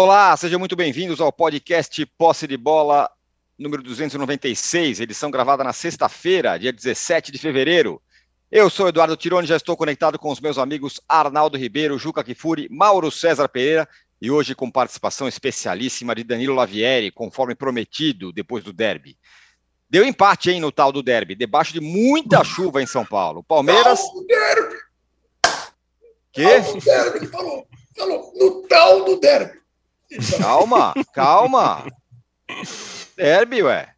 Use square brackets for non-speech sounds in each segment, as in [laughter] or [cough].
Olá, sejam muito bem-vindos ao podcast Posse de Bola número 296, edição gravada na sexta-feira, dia 17 de fevereiro. Eu sou Eduardo Tironi, já estou conectado com os meus amigos Arnaldo Ribeiro, Juca Kifuri, Mauro César Pereira e hoje com participação especialíssima de Danilo Lavieri, conforme prometido depois do derby. Deu empate, hein, no tal do derby, debaixo de muita chuva em São Paulo. Palmeiras. Tal do derby! Quê? Tal do derby, falou. Falou, no tal do derby. Calma, calma. Derby, ué.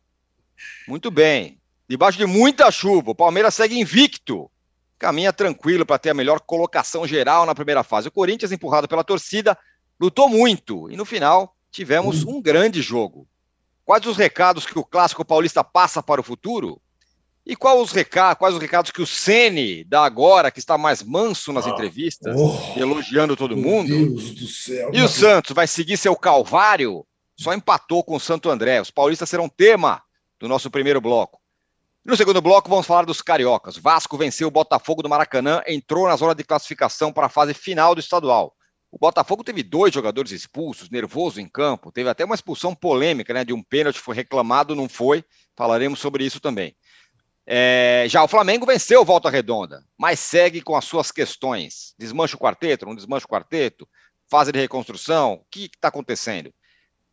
Muito bem. Debaixo de muita chuva, o Palmeiras segue invicto. Caminha tranquilo para ter a melhor colocação geral na primeira fase. O Corinthians, empurrado pela torcida, lutou muito. E no final, tivemos um grande jogo. Quais os recados que o clássico paulista passa para o futuro? E quais os recados, quais os recados que o Ceni dá agora, que está mais manso nas Ah, entrevistas, oh, elogiando todo Meu mundo? Deus do céu. E o Santos vai seguir seu calvário? Só empatou com o Santo André. Os paulistas serão tema do nosso primeiro bloco. No segundo bloco, vamos falar dos cariocas. Vasco venceu o Botafogo do Maracanã, entrou na zona de classificação para a fase final do estadual. O Botafogo teve dois jogadores expulsos, nervoso em campo, teve até uma expulsão polêmica, né? De um pênalti foi reclamado, não foi. Falaremos sobre isso também. É, já o Flamengo venceu Volta Redonda, mas segue com as suas questões. Desmancha o quarteto, não desmancha o quarteto, fase de reconstrução, o que está acontecendo?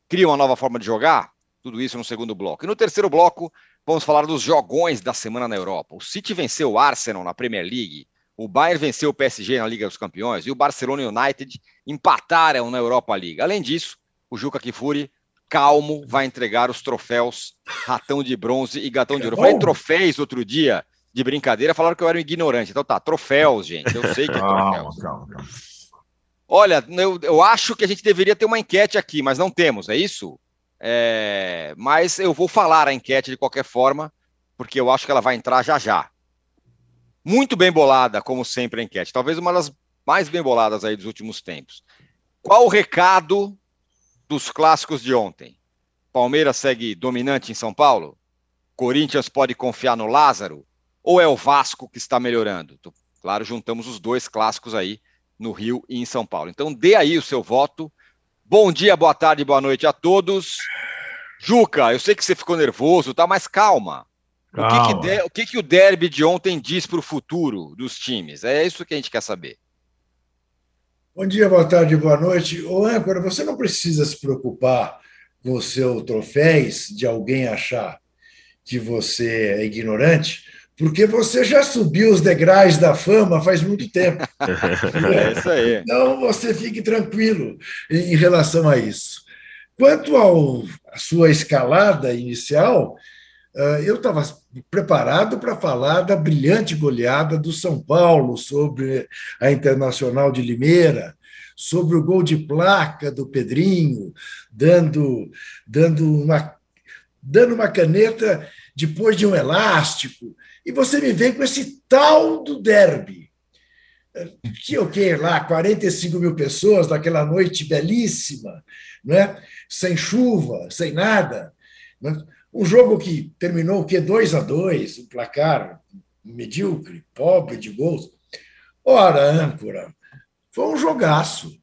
Cria uma nova forma de jogar? Tudo isso no segundo bloco. E no terceiro bloco, vamos falar dos jogões da semana na Europa. O City venceu o Arsenal na Premier League, o Bayern venceu o PSG na Liga dos Campeões e o Barcelona United empataram na Europa League. Além disso, o Juca Kifuri, calmo, vai entregar os troféus Ratão de Bronze e Gatão de Ouro. Eu falei troféus outro dia, de brincadeira, falaram que eu era um ignorante. Então tá, troféus, gente. Eu sei que é [laughs] Calma, troféus. calma, calma. Olha, eu, eu acho que a gente deveria ter uma enquete aqui, mas não temos, é isso? É, mas eu vou falar a enquete de qualquer forma, porque eu acho que ela vai entrar já já. Muito bem bolada, como sempre, a enquete. Talvez uma das mais bem boladas aí dos últimos tempos. Qual o recado dos clássicos de ontem? Palmeiras segue dominante em São Paulo? Corinthians pode confiar no Lázaro? Ou é o Vasco que está melhorando? Claro, juntamos os dois clássicos aí no Rio e em São Paulo. Então dê aí o seu voto. Bom dia, boa tarde, boa noite a todos. Juca, eu sei que você ficou nervoso, tá? Mas calma. O que, que, Calma. de- o que que o derby de ontem diz para o futuro dos times? É isso que a gente quer saber. Bom dia, boa tarde, boa noite. Ô, âncora, você não precisa se preocupar com o seu troféus de alguém achar que você é ignorante, porque você já subiu os degraus da fama faz muito tempo. [laughs] É isso aí. Então, você fique tranquilo em relação a isso. Quanto ao- à sua escalada inicial, ah, eu estava preparado para falar da brilhante goleada do São Paulo sobre a Internacional de Limeira, sobre o gol de placa do Pedrinho, dando, dando, uma, dando uma caneta depois de um elástico. E você me vem com esse tal do derby tinha o quê lá? 45 mil pessoas naquela noite belíssima, né? sem chuva, sem nada. né? Um jogo que terminou o quê? 2 a 2 um placar medíocre, pobre de gols. Ora, âncora, foi um jogaço.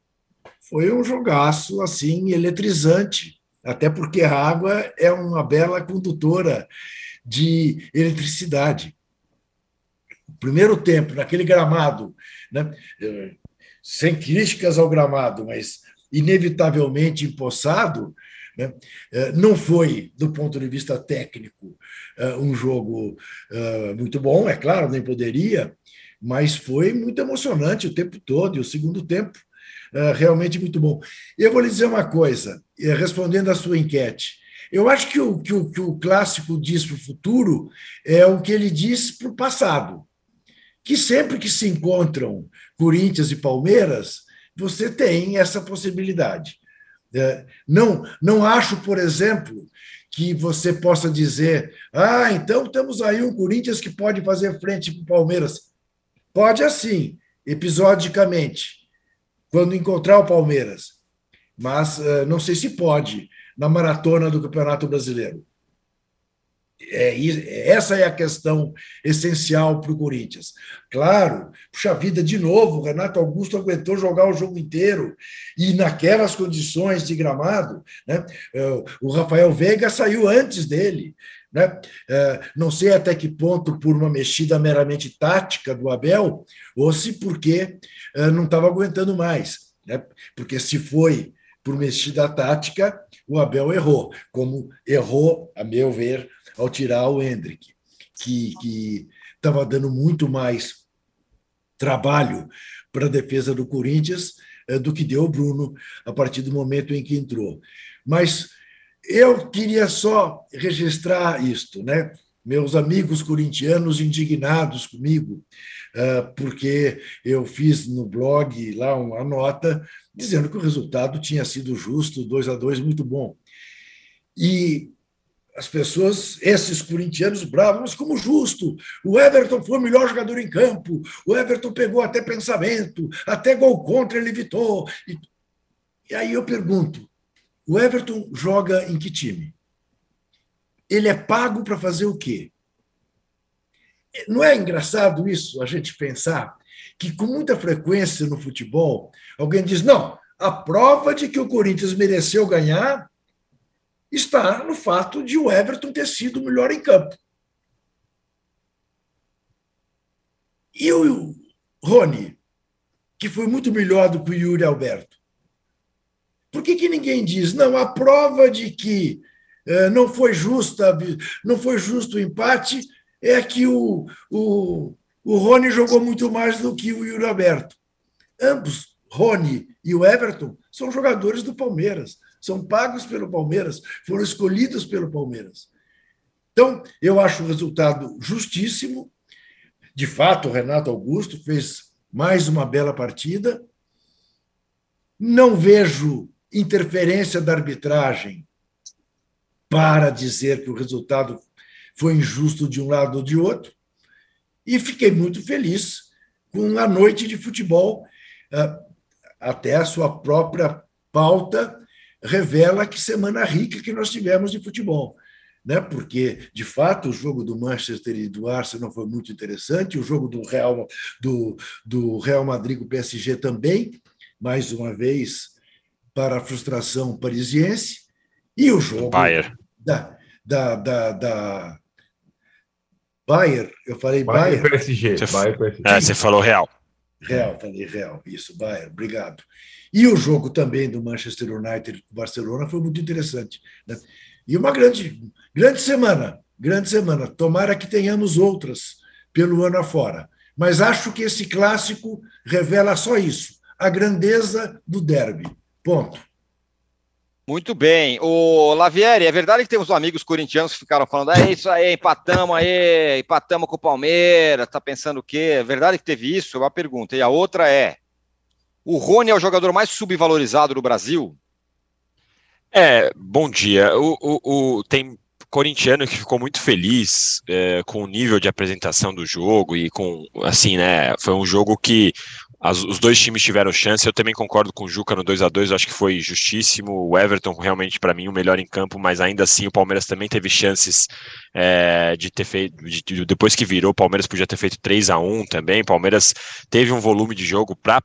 Foi um jogaço assim eletrizante, até porque a água é uma bela condutora de eletricidade. O primeiro tempo, naquele gramado, né, eh, sem críticas ao gramado, mas inevitavelmente empossado, não foi, do ponto de vista técnico, eh, um jogo eh, muito bom, é claro, nem poderia, mas foi muito emocionante o tempo todo, e o segundo tempo realmente muito bom. Eu vou lhe dizer uma coisa, respondendo à sua enquete. Eu acho que o que o, que o clássico diz para o futuro é o que ele diz para o passado. Que sempre que se encontram Corinthians e Palmeiras, você tem essa possibilidade. É, não, não acho, por exemplo, que você possa dizer: ah, então temos aí um Corinthians que pode fazer frente para o Palmeiras. Pode assim, episodicamente, quando encontrar o Palmeiras. Mas uh, não sei se pode na maratona do Campeonato Brasileiro. É, essa é a questão essencial para o Corinthians. Claro, puxa vida, de novo, o Renato Augusto aguentou jogar o jogo inteiro e naquelas condições de gramado, né, é, o Rafael Veiga saiu antes dele. Né? É, não sei até que ponto por uma mexida meramente tática do Abel, ou se porque não estava aguentando mais. Né? Porque se foi por mexida tática, o Abel errou, como errou, a meu ver, ao tirar o Hendrick, que estava dando muito mais trabalho para a defesa do Corinthians eh, do que deu o Bruno a partir do momento em que entrou. Mas eu queria só registrar isto, né? Meus amigos corintianos indignados comigo, eh, porque eu fiz no blog lá uma nota dizendo que o resultado tinha sido justo, 2 a 2 muito bom. E as pessoas, esses corintianos bravos, mas como justo, o Everton foi o melhor jogador em campo, o Everton pegou até pensamento, até gol contra ele evitou. E, e aí eu pergunto, o Everton joga em que time? Ele é pago para fazer o quê? Não é engraçado isso, a gente pensar que com muita frequência no futebol, alguém diz: não, a prova de que o Corinthians mereceu ganhar está no fato de o Everton ter sido o melhor em campo. E o Rony, que foi muito melhor do que o Yuri Alberto. Por que, que ninguém diz, não, a prova de que eh, não foi justa, não foi justo o empate é que o, o, o Rony jogou muito mais do que o Yuri Alberto. Ambos, Rony e o Everton, são jogadores do Palmeiras são pagos pelo Palmeiras, foram escolhidos pelo Palmeiras. Então, eu acho o resultado justíssimo. De fato, o Renato Augusto fez mais uma bela partida. Não vejo interferência da arbitragem para dizer que o resultado foi injusto de um lado ou de outro. E fiquei muito feliz com a noite de futebol, ah, até a sua própria pauta revela que semana rica que nós tivemos de futebol. Né? Porque, de fato, o jogo do Manchester e do Arsenal foi muito interessante, o jogo do Real, do, do Real Madrid com o PSG também, mais uma vez, para a frustração parisiense, e o jogo Bayern. da, da, da, da Bayern, eu falei Bayern. Bayern PSG. Você, Bayern PSG. É, você falou Real. Real, falei Real, isso, Bayern, obrigado. E o jogo também do Manchester United com Barcelona foi muito interessante. Né? E uma grande, grande semana, grande semana. Tomara que tenhamos outras pelo ano afora. Mas acho que esse clássico revela só isso: a grandeza do derby. Ponto. Muito bem. O Lavieri, é verdade que temos amigos corintianos que ficaram falando, é isso aí, empatamos aí, empatamos com o Palmeiras, tá pensando o quê? É verdade que teve isso? É uma pergunta. E a outra é, o Rony é o jogador mais subvalorizado do Brasil? É, bom dia. O, o, o tem corintiano que ficou muito feliz é, com o nível de apresentação do jogo e com, assim, né, foi um jogo que as, os dois times tiveram chance. Eu também concordo com o Juca no 2 a 2 eu acho que foi justíssimo. O Everton, realmente, para mim, o melhor em campo, mas ainda assim o Palmeiras também teve chances é, de ter feito. De, de, depois que virou, o Palmeiras podia ter feito 3 a 1 também. O Palmeiras teve um volume de jogo para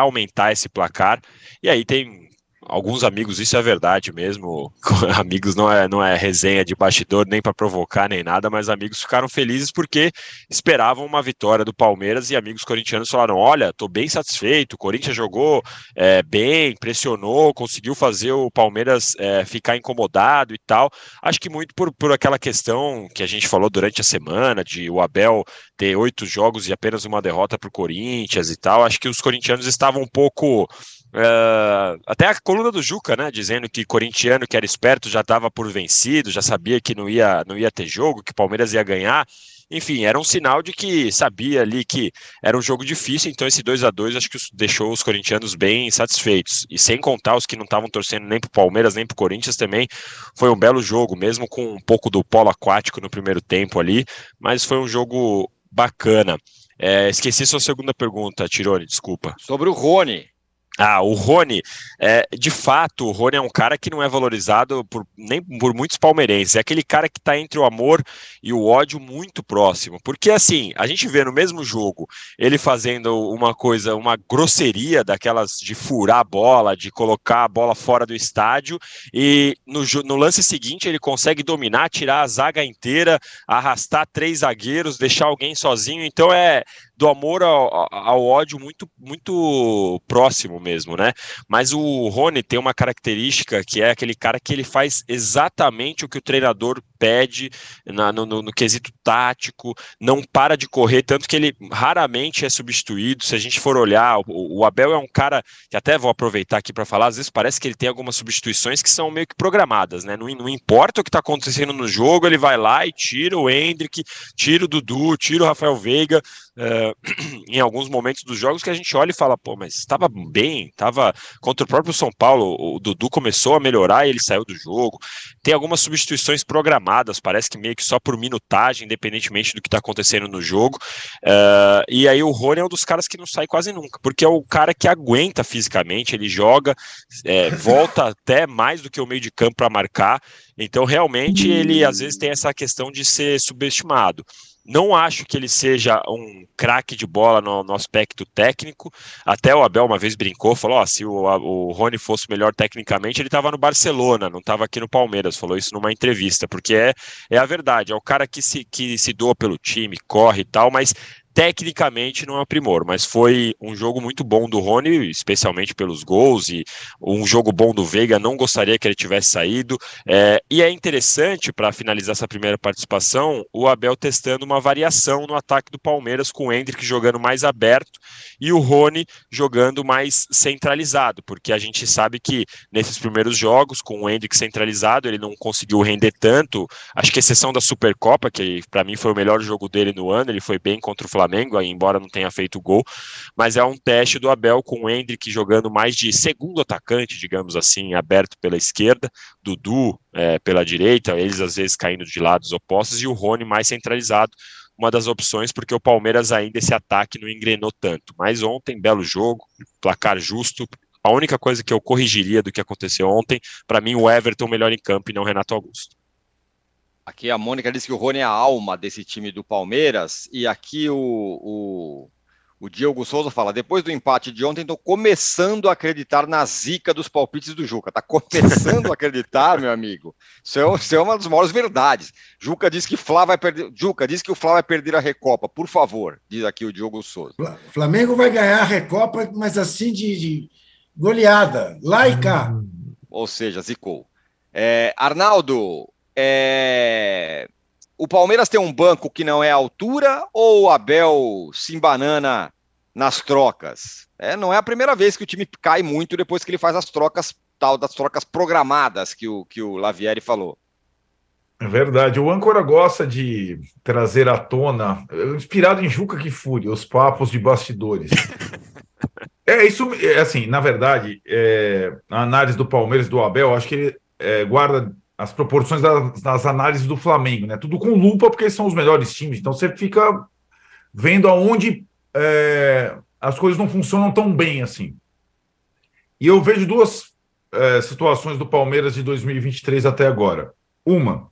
aumentar esse placar. E aí tem alguns amigos, isso é verdade mesmo. [laughs] amigos não é, não é resenha de bastidor nem para provocar nem nada, mas amigos ficaram felizes porque esperavam uma vitória do Palmeiras e amigos corintianos falaram: olha, estou bem satisfeito, o Corinthians jogou é, bem, pressionou, conseguiu fazer o Palmeiras é, ficar incomodado e tal. Acho que muito por, por aquela questão que a gente falou durante a semana de o Abel ter oito jogos e apenas uma derrota para o Corinthians e tal. Acho que os corintianos estavam um pouco Uh, até a coluna do Juca, né, dizendo que corintiano que era esperto já estava por vencido, já sabia que não ia, não ia ter jogo, que o Palmeiras ia ganhar. Enfim, era um sinal de que sabia ali que era um jogo difícil, então esse 2 a 2 acho que deixou os corintianos bem satisfeitos. E sem contar os que não estavam torcendo nem para Palmeiras nem para Corinthians também, foi um belo jogo, mesmo com um pouco do polo aquático no primeiro tempo ali, mas foi um jogo bacana. É, esqueci sua segunda pergunta, Tirone, desculpa. Sobre o Rony. Ah, o Rony, é, de fato, o Rony é um cara que não é valorizado por, nem por muitos palmeirenses. É aquele cara que está entre o amor e o ódio muito próximo. Porque, assim, a gente vê no mesmo jogo ele fazendo uma coisa, uma grosseria daquelas de furar a bola, de colocar a bola fora do estádio, e no, no lance seguinte ele consegue dominar, tirar a zaga inteira, arrastar três zagueiros, deixar alguém sozinho. Então é do amor ao, ao, ódio muito, muito próximo mesmo, né? Mas o Rony tem uma característica que é aquele cara que ele faz exatamente o que o treinador pede na, no, no, no, quesito tático, não para de correr, tanto que ele raramente é substituído. Se a gente for olhar, o, o Abel é um cara que até vou aproveitar aqui para falar, às vezes parece que ele tem algumas substituições que são meio que programadas, né? Não, não importa o que está acontecendo no jogo, ele vai lá e tira o Hendrick, tira o Dudu, tira o Rafael Veiga. Uh, [clears throat] em alguns momentos dos jogos que a gente olha e fala, pô, mas estava bem, estava contra o próprio São Paulo, o Dudu começou a melhorar e ele saiu do jogo. Tem algumas substituições programadas, parece que meio que só por minutagem, independentemente do que está acontecendo no jogo. Uh, e aí o Rony é um dos caras que não sai quase nunca, porque é o cara que aguenta fisicamente, ele joga, é, [laughs] volta até mais do que o meio de campo para marcar. Então, realmente, ele às vezes tem essa questão de ser subestimado. Não acho que ele seja um craque de bola no, no, aspecto técnico. Até o Abel uma vez brincou, falou: se o, o Rony fosse melhor tecnicamente, ele estava no Barcelona, não estava aqui no Palmeiras. Falou isso numa entrevista, porque é, é a verdade. É o cara que se, que se doa pelo time, corre e tal, mas tecnicamente não é um primor, mas foi um jogo muito bom do Rony, especialmente pelos gols, e um jogo bom do Veiga, não gostaria que ele tivesse saído. É, e é interessante, para finalizar essa primeira participação, o Abel testando uma variação no ataque do Palmeiras, com o Hendrick jogando mais aberto e o Rony jogando mais centralizado, porque a gente sabe que nesses primeiros jogos, com o Hendrick centralizado, ele não conseguiu render tanto, acho que exceção da Supercopa, que para mim foi o melhor jogo dele no ano, ele foi bem contra o Flamengo Flamengo, embora não tenha feito gol, mas é um teste do Abel com o Hendrick jogando mais de segundo atacante, digamos assim, aberto pela esquerda, Dudu é, pela direita, eles às vezes caindo de lados opostos, e o Rony mais centralizado, uma das opções, porque o Palmeiras ainda esse ataque não engrenou tanto. Mas ontem, belo jogo, placar justo. A única coisa que eu corrigiria do que aconteceu ontem, para mim, o Everton melhor em campo e não Renato Augusto. Aqui a Mônica disse que o Rony é a alma desse time do Palmeiras. E aqui o, o, o Diogo Souza fala: depois do empate de ontem, estou começando a acreditar na zica dos palpites do Juca. Está começando a acreditar, meu amigo. Isso é, isso é, uma das maiores verdades. Juca disse que Flá vai perder. Juca disse que o Flá vai perder a Recopa. Por favor, diz aqui o Diogo Souza. Flamengo vai ganhar a Recopa, mas assim de, de goleada, cá. Ou seja, zicou. É, Arnaldo, é... O Palmeiras tem um banco que não é altura ou o Abel se embanana nas trocas? É, não é a primeira vez que o time cai muito depois que ele faz as trocas, tal das trocas programadas que o, que o Lavieri falou. É verdade. O âncora gosta de trazer à tona, inspirado em Juca Kifuri, os papos de bastidores. [laughs] é isso, é assim, na verdade, é, a análise do Palmeiras do Abel, acho que ele é, guarda as proporções das, das, análises do Flamengo, né? Tudo com lupa, porque são os melhores times. Então você fica vendo aonde é, as coisas não funcionam tão bem assim. E eu vejo duas é, situações do Palmeiras de 2023 até agora. Uma,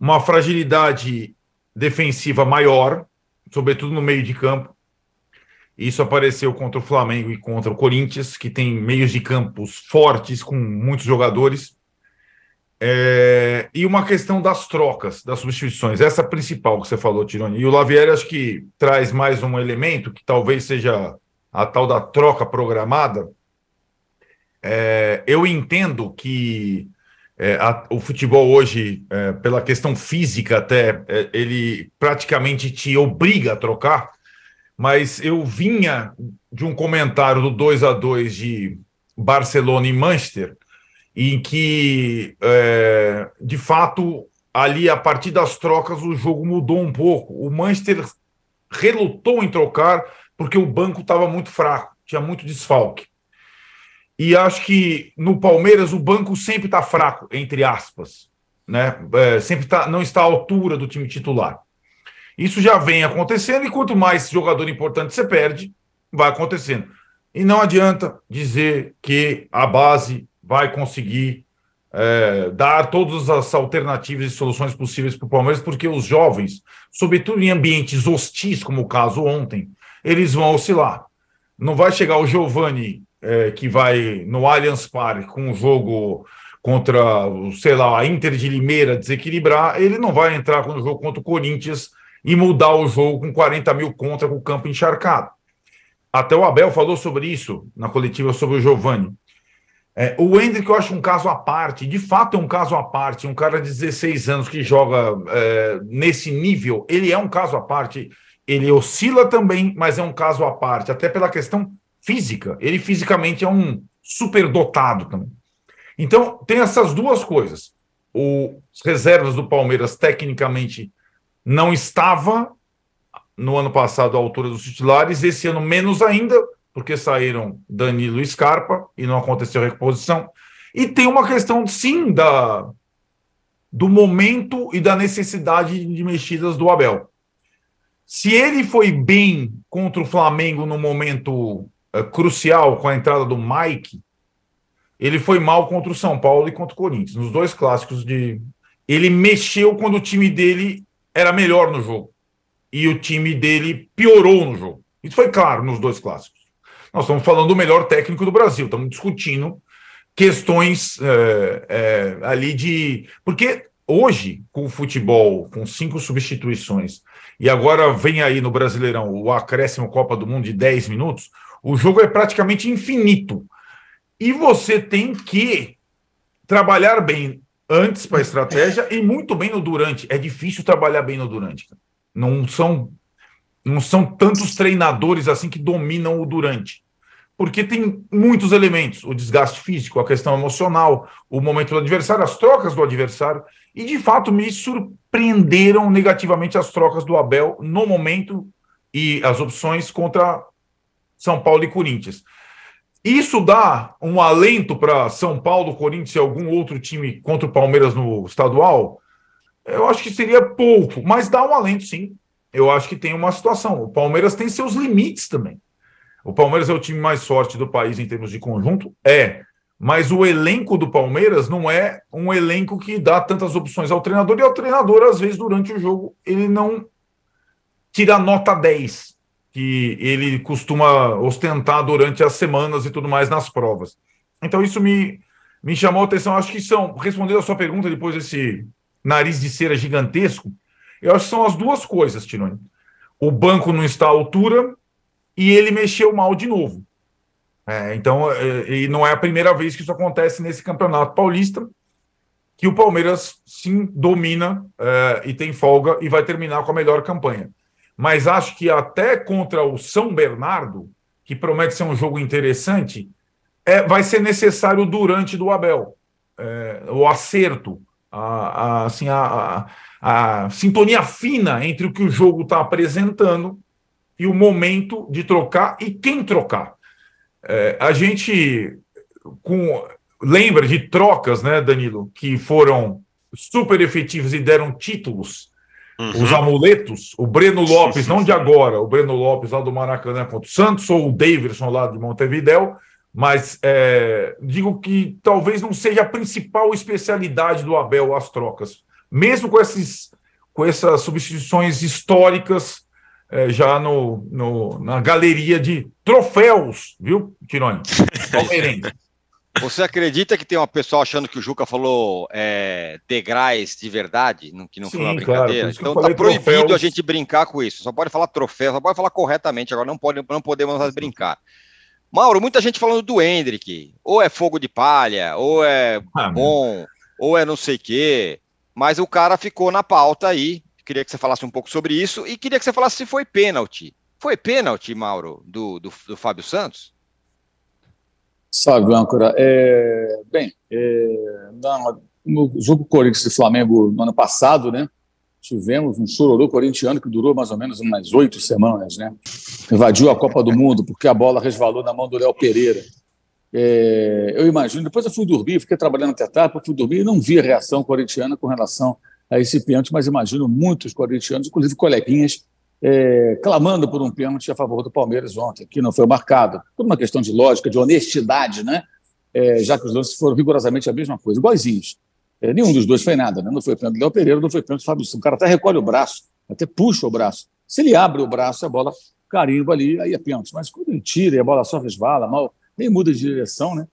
uma fragilidade defensiva maior, sobretudo no meio de campo. Isso apareceu contra o Flamengo e contra o Corinthians, que tem meios de campos fortes, com muitos jogadores é, e uma questão das trocas, das substituições, essa principal que você falou, Tironi. E o Lavieri acho que traz mais um elemento que talvez seja a tal da troca programada. É, eu entendo que é, a, o futebol hoje, é, pela questão física até, é, ele praticamente te obriga a trocar, mas eu vinha de um comentário do 2 a 2 de Barcelona e Manchester, em que, é, de fato, ali a partir das trocas o jogo mudou um pouco. O Manchester relutou em trocar porque o banco estava muito fraco, tinha muito desfalque. E acho que no Palmeiras o banco sempre está fraco, entre aspas, né? É, sempre tá, não está à altura do time titular. Isso já vem acontecendo e quanto mais jogador importante você perde, vai acontecendo. E não adianta dizer que a base vai conseguir é, dar todas as alternativas e soluções possíveis para o Palmeiras, porque os jovens, sobretudo em ambientes hostis, como o caso ontem, eles vão oscilar. Não vai chegar o Giovani, é, que vai no Allianz Parque com um jogo contra, sei lá, a Inter de Limeira desequilibrar, ele não vai entrar no jogo contra o Corinthians e mudar o jogo com 40 mil contra com o campo encharcado. Até o Abel falou sobre isso na coletiva sobre o Giovani. É, o Hendrick eu acho um caso à parte, de fato é um caso à parte, um cara de 16 anos que joga é, nesse nível, ele é um caso à parte, ele oscila também, mas é um caso à parte, até pela questão física, ele fisicamente é um superdotado também. Então, tem essas duas coisas. Os reservas do Palmeiras, tecnicamente, não estava no ano passado à altura dos titulares, esse ano menos ainda, porque saíram Danilo e Scarpa e não aconteceu reposição. E tem uma questão, sim, da, do momento e da necessidade de mexidas do Abel. Se ele foi bem contra o Flamengo no momento uh, crucial com a entrada do Mike, ele foi mal contra o São Paulo e contra o Corinthians, nos dois clássicos de. Ele mexeu quando o time dele era melhor no jogo. E o time dele piorou no jogo. Isso foi claro nos dois clássicos. Nós estamos falando do melhor técnico do Brasil, estamos discutindo questões é, é, ali de. Porque hoje, com o futebol, com cinco substituições, e agora vem aí no Brasileirão o acréscimo Copa do Mundo de 10 minutos, o jogo é praticamente infinito. E você tem que trabalhar bem antes para a estratégia e muito bem no durante. É difícil trabalhar bem no durante. Não são não são tantos treinadores assim que dominam o durante. Porque tem muitos elementos, o desgaste físico, a questão emocional, o momento do adversário, as trocas do adversário, e de fato me surpreenderam negativamente as trocas do Abel no momento e as opções contra São Paulo e Corinthians. Isso dá um alento para São Paulo, Corinthians e algum outro time contra o Palmeiras no estadual? Eu acho que seria pouco, mas dá um alento sim. Eu acho que tem uma situação. O Palmeiras tem seus limites também. O Palmeiras é o time mais forte do país em termos de conjunto? É. Mas o elenco do Palmeiras não é um elenco que dá tantas opções ao treinador, e ao treinador, às vezes, durante o jogo, ele não tira nota 10 que ele costuma ostentar durante as semanas e tudo mais nas provas. Então, isso me, me chamou a atenção. Acho que são, respondendo a sua pergunta depois desse nariz de cera gigantesco, eu acho que são as duas coisas, Tironi. O banco não está à altura e ele mexeu mal de novo. É, então, é, e não é a primeira vez que isso acontece nesse campeonato paulista, que o Palmeiras sim domina é, e tem folga e vai terminar com a melhor campanha mas acho que até contra o São Bernardo, que promete ser um jogo interessante, é, vai ser necessário durante do Abel é, o acerto, a, a assim, a, a, a, sintonia fina entre o que o jogo está apresentando e o momento de trocar e quem trocar. É, a gente com, lembra de trocas, né, Danilo, que foram super efetivas e deram títulos Uhum. Os amuletos, o Breno Lopes, não de agora, o Breno Lopes lá do Maracanã contra o Santos, ou o Davidson lá de Montevidéu, mas é, digo que talvez não seja a principal especialidade do Abel as trocas. Mesmo com, esses, com essas substituições históricas é, já no, no, na galeria de troféus, viu, Tironi? Palmeirense. [laughs] Você acredita que tem uma pessoa achando que o Juca falou é, degraus de verdade, que não Sim, foi uma brincadeira? Claro, então tá proibido troféus. a gente brincar com isso. Só pode falar troféu, só pode falar corretamente. Agora não, pode, não podemos mais brincar. Mauro, muita gente falando do Hendrick. Ou é fogo de palha, ou é ah, bom, meu. ou é não sei o quê. Mas o cara ficou na pauta aí. Queria que você falasse um pouco sobre isso e queria que você falasse se foi pênalti. Foi pênalti, Mauro, do, do, do Fábio Santos? Salve, âncora. É, bem, é, no jogo Corinthians e Flamengo no ano passado, né? Tivemos um chororô corintiano que durou mais ou menos umas oito semanas, né? Invadiu a Copa do Mundo porque a bola resvalou na mão do Léo Pereira. É, eu imagino, depois eu fui dormir, fiquei trabalhando até tarde, fui dormir e não vi a reação corintiana com relação a esse pênalti, mas imagino muitos corintianos, inclusive coleguinhas, é, clamando por um pênalti a favor do Palmeiras ontem, que não foi marcado, por uma questão de lógica, de honestidade, né? É, já que os lances foram rigorosamente a mesma coisa, iguaizinhos. É, nenhum dos dois foi nada, né? não foi pênalti do Léo Pereira, não foi pênalti do Fábio O cara até recolhe o braço, até puxa o braço. Se ele abre o braço, a bola carimba ali, aí é pênalti. Mas quando ele tira e a bola só resvala, mal, nem muda de direção, né?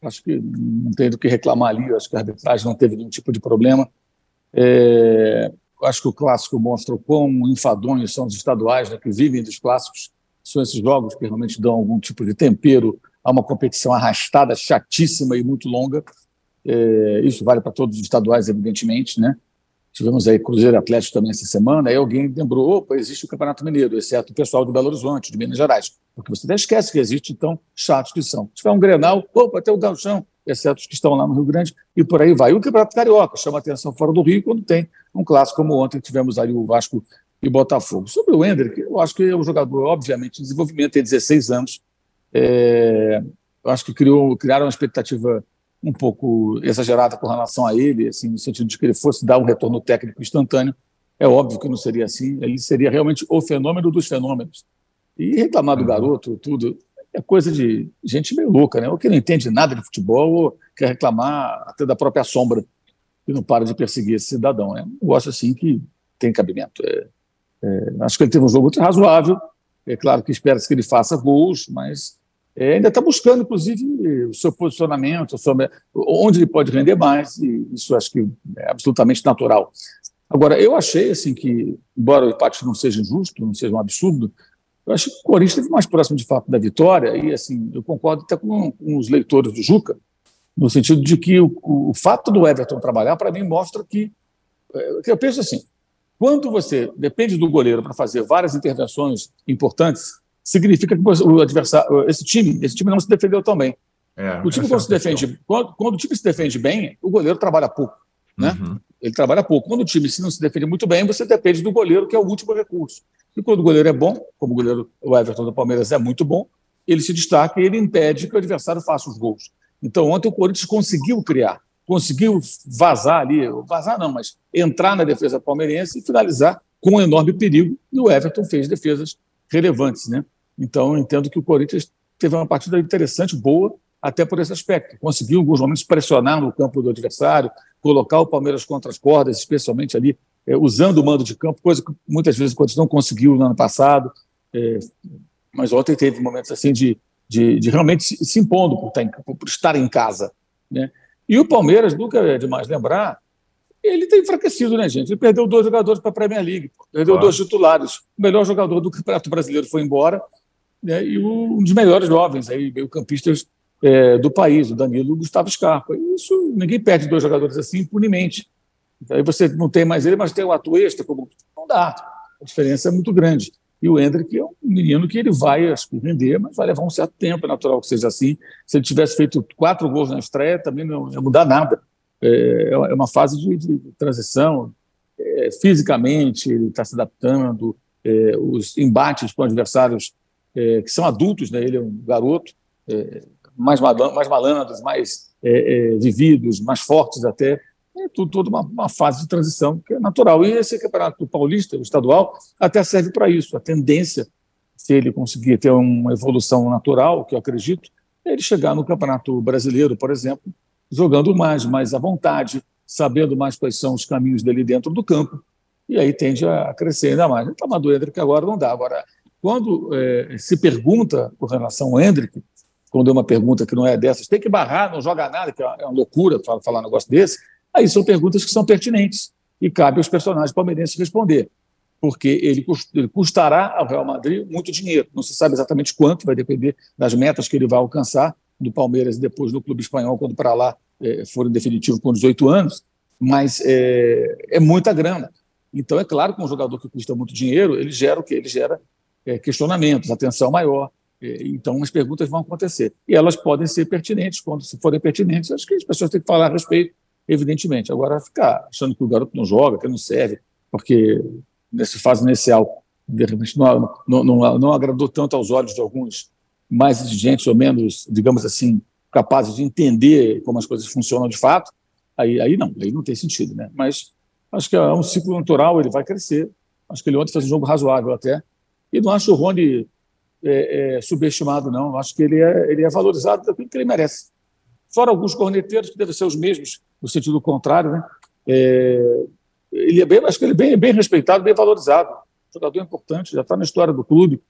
Acho que não tem do que reclamar ali, acho que a arbitragem não teve nenhum tipo de problema. É, acho que o clássico mostra o quão enfadonhos são os estaduais, né, que vivem dos clássicos. São esses jogos que realmente dão algum tipo de tempero a uma competição arrastada, chatíssima e muito longa. É, isso vale para todos os estaduais, evidentemente, né? Tivemos aí Cruzeiro Atlético também essa semana, aí alguém lembrou, opa, existe o Campeonato Mineiro, exceto o pessoal de Belo Horizonte, de Minas Gerais, porque você até esquece que existe, então, chatos que são. Se tiver um Grenal, opa, até o Galchão, exceto os que estão lá no Rio Grande, e por aí vai. E o Campeonato Carioca chama atenção fora do Rio quando tem um clássico como ontem, tivemos aí o Vasco e Botafogo. Sobre o Hendrick, eu acho que é um jogador, obviamente, em desenvolvimento, tem 16 anos, é, eu acho que criou, criaram uma expectativa um pouco exagerada com relação a ele, assim, no sentido de que ele fosse dar um retorno técnico instantâneo. É óbvio que não seria assim, ele seria realmente o fenômeno dos fenômenos. E reclamar do uhum. garoto, tudo, é coisa de gente meio louca, né? Ou que não entende nada de futebol, ou quer reclamar até da própria sombra e não para de perseguir esse cidadão. É um negócio assim que tem cabimento. É, é, acho que ele teve um jogo razoável. É claro que espera-se que ele faça gols, mas é, ainda está buscando, inclusive, o seu posicionamento, sobre onde ele pode render mais, e isso acho que é absolutamente natural. Agora, eu achei assim que, embora o empate não seja injusto, não seja um absurdo, eu acho que o Corinthians esteve mais próximo de fato da vitória, e assim, eu concordo até com, com os leitores do Juca, no sentido de que o, o fato do Everton trabalhar, para mim, mostra que, é, que eu penso assim, quando você depende do goleiro para fazer várias intervenções importantes, significa que o adversário, esse time, esse time não se defendeu tão bem. É, o time quando é se defende, quando, quando, o time se defende bem, o goleiro trabalha pouco, né? Uhum. Ele trabalha pouco. Quando o time se não se defende muito bem, você depende do goleiro, que é o último recurso. E quando o goleiro é bom, como o goleiro o Everton do Palmeiras é muito bom, ele se destaca e ele impede que o adversário faça os gols. Então ontem o Corinthians conseguiu criar, conseguiu vazar ali, vazar não, mas entrar na defesa palmeirense e finalizar com um enorme perigo. E o Everton fez defesas relevantes, né? Então, entendo que o Corinthians teve uma partida interessante, boa, até por esse aspecto. Conseguiu, em alguns momentos, pressionar no campo do adversário, colocar o Palmeiras contra as cordas, especialmente ali, é, usando o mando de campo, coisa que muitas vezes o Corinthians não conseguiu no ano passado. É, mas ontem teve momentos assim de, de, de realmente se, se impondo por estar, em, por estar em casa. Né? E o Palmeiras, nunca é demais lembrar, ele tem enfraquecido, né, gente? Ele perdeu dois jogadores para a Premier League, perdeu claro. dois titulares. O melhor jogador do Campeonato Brasileiro foi embora, né, e um dos melhores jovens aí, meio-campistas é, do país, o Danilo Gustavo Scarpa. Isso, ninguém perde dois jogadores assim impunemente. Aí você não tem mais ele, mas tem o Atuesta, como não dá. A diferença é muito grande. E o Hendrick é um menino que ele vai acho render, mas vai levar um certo tempo, é natural que seja assim. Se ele tivesse feito quatro gols na estreia, também não ia mudar nada. É, é uma fase de, de transição. É, fisicamente, ele está se adaptando, é, os embates com adversários é, que são adultos, né? ele é um garoto, é, mais, malandro, mais malandros, mais é, é, vividos, mais fortes até. É tudo, toda uma, uma, fase de transição que é natural. E esse campeonato paulista, o estadual, até serve para isso. A tendência, se ele conseguir ter uma evolução natural, que eu acredito, é ele chegar no campeonato brasileiro, por exemplo, jogando mais, mais à vontade, sabendo mais quais são os caminhos dele dentro do campo, e aí tende a crescer ainda mais. Reclamar do Hendrick agora não dá. Agora, quando é, se pergunta com relação ao Hendrick, quando é uma pergunta que não é dessas, tem que barrar, não joga nada, que é uma loucura falar um negócio desse, aí são perguntas que são pertinentes e cabe aos personagens palmeirenses responder, porque ele, custará ao Real Madrid muito dinheiro. Não se sabe exatamente quanto, vai depender das metas que ele vai alcançar do Palmeiras e depois no clube espanhol, quando para lá é, for em definitivo com 18 anos, mas é, é, muita grana. Então, é claro que um jogador que custa muito dinheiro, ele gera o quê? Ele gera é, questionamentos, atenção maior. É, então, as perguntas vão acontecer. E elas podem ser pertinentes. Quando se forem pertinentes, acho que as pessoas têm que falar a respeito, evidentemente. Agora, ficar achando que o garoto não joga, que não serve, porque nessa fase inicial, de repente, não, não, não, não agradou tanto aos olhos de alguns mais exigentes ou menos, digamos assim, capazes de entender como as coisas funcionam de fato, aí, aí não, aí não tem sentido. Né? Mas acho que é um ciclo natural, ele vai crescer Acho que ele ontem fez um jogo razoável até. E não acho o Rony é, é, subestimado, não. Acho que ele é, ele é valorizado daquilo que ele merece. Fora alguns corneteiros, que devem ser os mesmos, no sentido contrário, né? É, ele é bem, acho que ele é bem, bem respeitado, bem valorizado. Jogador importante, já está na história do clube,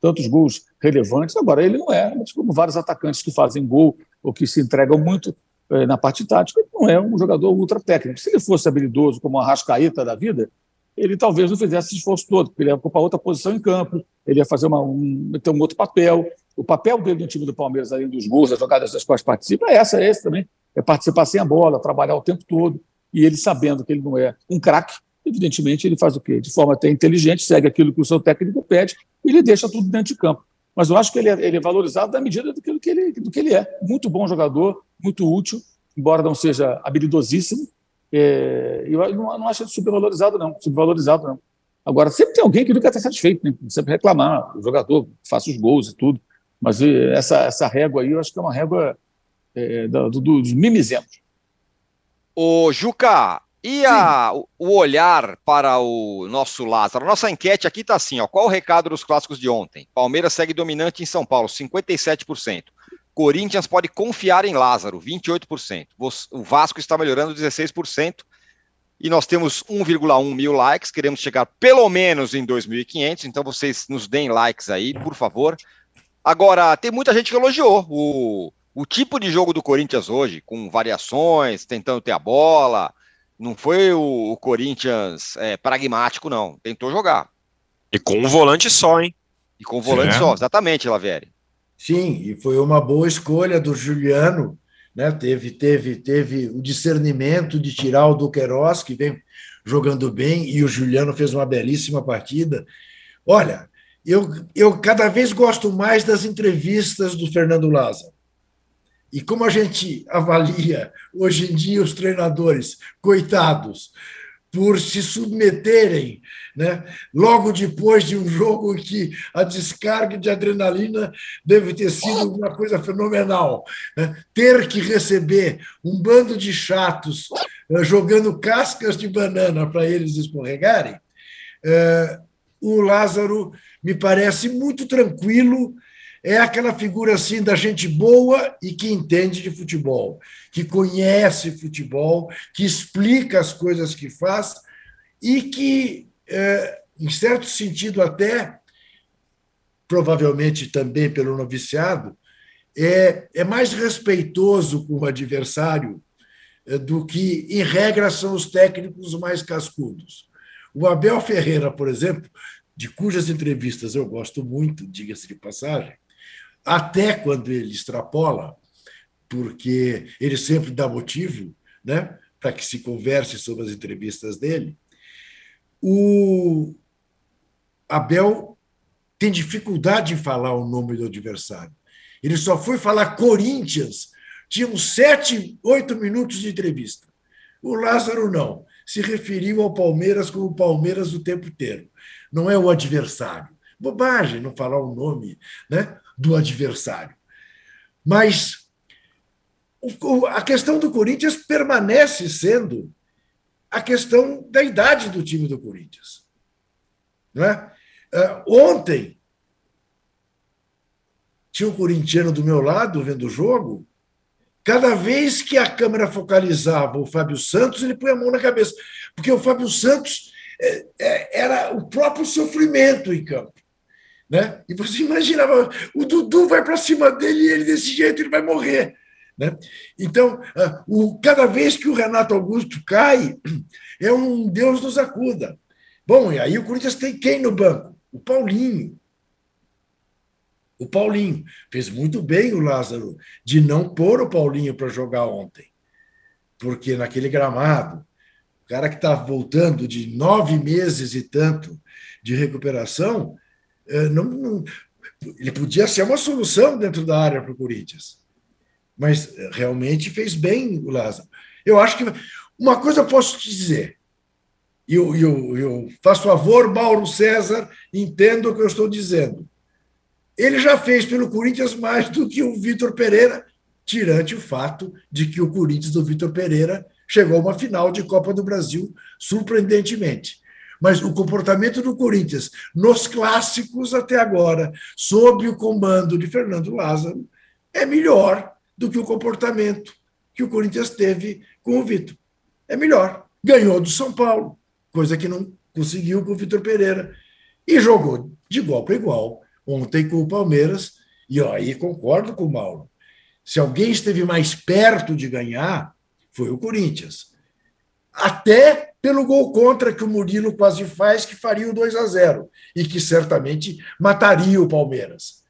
tantos gols relevantes. Agora, ele não é, mas como vários atacantes que fazem gol ou que se entregam muito é, na parte tática, ele não é um jogador ultra técnico. Se ele fosse habilidoso como a Rascaeta da vida, ele talvez não fizesse esse esforço todo, porque ele ia ocupar outra posição em campo, ele ia fazer uma, um, ter um outro papel. O papel dele no time do Palmeiras, além dos gols, das jogadas das quais participa, é essa, é esse também. É participar sem a bola, trabalhar o tempo todo. E ele sabendo que ele não é um craque, evidentemente ele faz o quê? De forma até inteligente, segue aquilo que o seu técnico pede e ele deixa tudo dentro de campo. Mas eu acho que ele é, ele é valorizado da medida do que, ele, do que ele é. Muito bom jogador, muito útil, embora não seja habilidosíssimo, é, eu não, não acho ele subvalorizado, não. Subvalorizado, não. Agora, sempre tem alguém que nunca está satisfeito, né? sempre reclamar, o jogador faça os gols e tudo. Mas essa, essa régua aí, eu acho que é uma régua é, do, do, dos mimizemos. Ô, Juca, e a, o olhar para o nosso Lázaro? Nossa enquete aqui está assim: ó, qual o recado dos clássicos de ontem? Palmeiras segue dominante em São Paulo, 57%. Corinthians pode confiar em Lázaro, 28%. O Vasco está melhorando 16%. E nós temos 1,1 mil likes. Queremos chegar pelo menos em 2.500. Então vocês nos deem likes aí, por favor. Agora, tem muita gente que elogiou o, o tipo de jogo do Corinthians hoje, com variações, tentando ter a bola. Não foi o, o Corinthians é, pragmático, não. Tentou jogar. E com um volante só, hein? E com um volante Sim, só, exatamente, Lavieri. Sim, e foi uma boa escolha do Juliano, né? Teve, teve, teve o discernimento de tirar o Duqueiroz, que vem jogando bem, e o Juliano fez uma belíssima partida. Olha, eu, eu cada vez gosto mais das entrevistas do Fernando Lázaro. E como a gente avalia hoje em dia os treinadores, coitados, por se submeterem, né? logo depois de um jogo que a descarga de adrenalina deve ter sido uma coisa fenomenal. Né? Ter que receber um bando de chatos uh, jogando cascas de banana para eles escorregarem, uh, o Lázaro me parece muito tranquilo é aquela figura assim da gente boa e que entende de futebol, que conhece futebol, que explica as coisas que faz e que, é, em certo sentido, até provavelmente também pelo noviciado, é, é mais respeitoso com o adversário é, do que, em regra, são os técnicos mais cascudos. O Abel Ferreira, por exemplo, de cujas entrevistas eu gosto muito, diga-se de passagem, até quando ele extrapola, porque ele sempre dá motivo né, para que se converse sobre as entrevistas dele. O Abel tem dificuldade em falar o nome do adversário. Ele só foi falar Corinthians, tinha uns sete, oito minutos de entrevista. O Lázaro não, se referiu ao Palmeiras como Palmeiras o tempo inteiro. Não é o adversário. Bobagem não falar o nome. Né? do adversário. Mas a questão do Corinthians permanece sendo a questão da idade do time do Corinthians. É? Ah, ontem, tinha um corintiano do meu lado vendo o jogo. Cada vez que a câmera focalizava o Fábio Santos, ele põe a mão na cabeça, porque o Fábio Santos é, é, era o próprio sofrimento em campo. Né? E você imaginava, o Dudu vai para cima dele e ele desse jeito ele vai morrer. Né? Então, ah, o, cada vez que o Renato Augusto cai, [clears throat] é um Deus nos acuda. Bom, e aí o Corinthians tem quem no banco? O Paulinho. O Paulinho. Fez muito bem o Lázaro de não pôr o Paulinho para jogar ontem. Porque naquele gramado, o cara que está voltando de nove meses e tanto de recuperação, é, não, não, ele podia ser uma solução dentro da área para o Corinthians. Mas é, realmente fez bem o Lázaro. Eu acho que uma coisa eu posso te dizer. Eu, eu, eu faço favor, Mauro César, entenda o que eu estou dizendo. Ele já fez pelo Corinthians mais do que o Vitor Pereira, tirante o fato de que o Corinthians do Vitor Pereira chegou a uma final de Copa do Brasil, surpreendentemente. Mas o comportamento do Corinthians nos clássicos até agora, sob o comando de Fernando Lázaro, é melhor do que o comportamento que o Corinthians teve com o Vitor. É melhor. Ganhou do São Paulo, coisa que não conseguiu com o Vitor Pereira. E jogou de igual para igual ontem com o Palmeiras. E ó, aí concordo com o Mauro. Se alguém esteve mais perto de ganhar, foi o Corinthians. Até pelo gol contra que o Murilo quase faz, que faria o 2 a 0 e que certamente mataria o Palmeiras.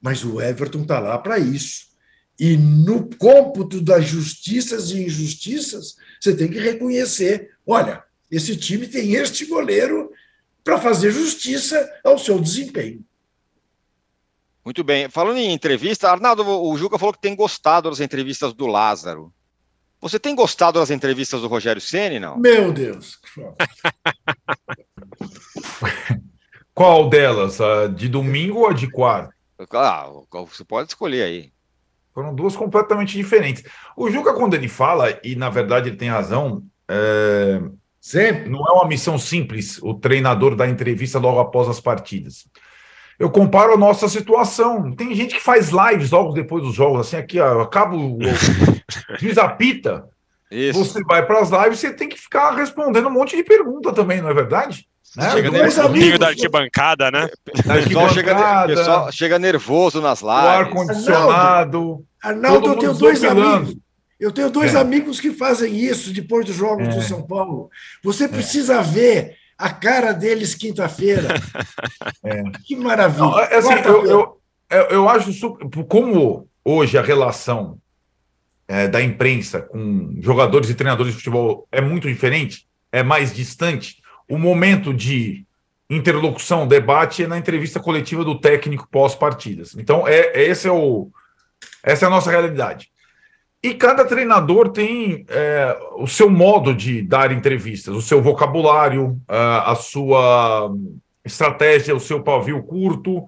Mas o Everton está lá para isso. E no cômputo das justiças e injustiças, você tem que reconhecer: olha, esse time tem este goleiro para fazer justiça ao seu desempenho. Muito bem. Falando em entrevista, Arnaldo, o Juca falou que tem gostado das entrevistas do Lázaro. Você tem gostado das entrevistas do Rogério Ceni, não? Meu Deus. [laughs] Qual delas? A de domingo ou a de quarta? Ah, você pode escolher aí. Foram duas completamente diferentes. O Juca, quando ele fala, e na verdade ele tem razão, é... Sempre. não é uma missão simples o treinador dar entrevista logo após as partidas. Eu comparo a nossa situação. Tem gente que faz lives logo depois dos jogos, assim, aqui, ó, acaba o. [laughs] Diz apita. Isso. Você vai para as lives, você tem que ficar respondendo um monte de pergunta também, não é verdade? Né? Chega nervoso da arquibancada, né? Da arquibancada. Chega, pessoal chega nervoso nas lives. O ar-condicionado. Arnaldo, eu tenho dois amigos. Eu tenho dois é. amigos que fazem isso depois dos jogos é. do São Paulo. Você precisa é. ver a cara deles quinta-feira. [laughs] É. Que maravilha. Não, é assim, eu, eu, eu, acho super, como hoje a relação é, da imprensa com jogadores e treinadores de futebol é muito diferente, é mais distante. O momento de interlocução, debate é na entrevista coletiva do técnico pós-partidas. Então, é, é, esse é o, essa é a nossa realidade. E cada treinador tem é, o seu modo de dar entrevistas, o seu vocabulário, a, a sua estratégia, o seu pavio curto,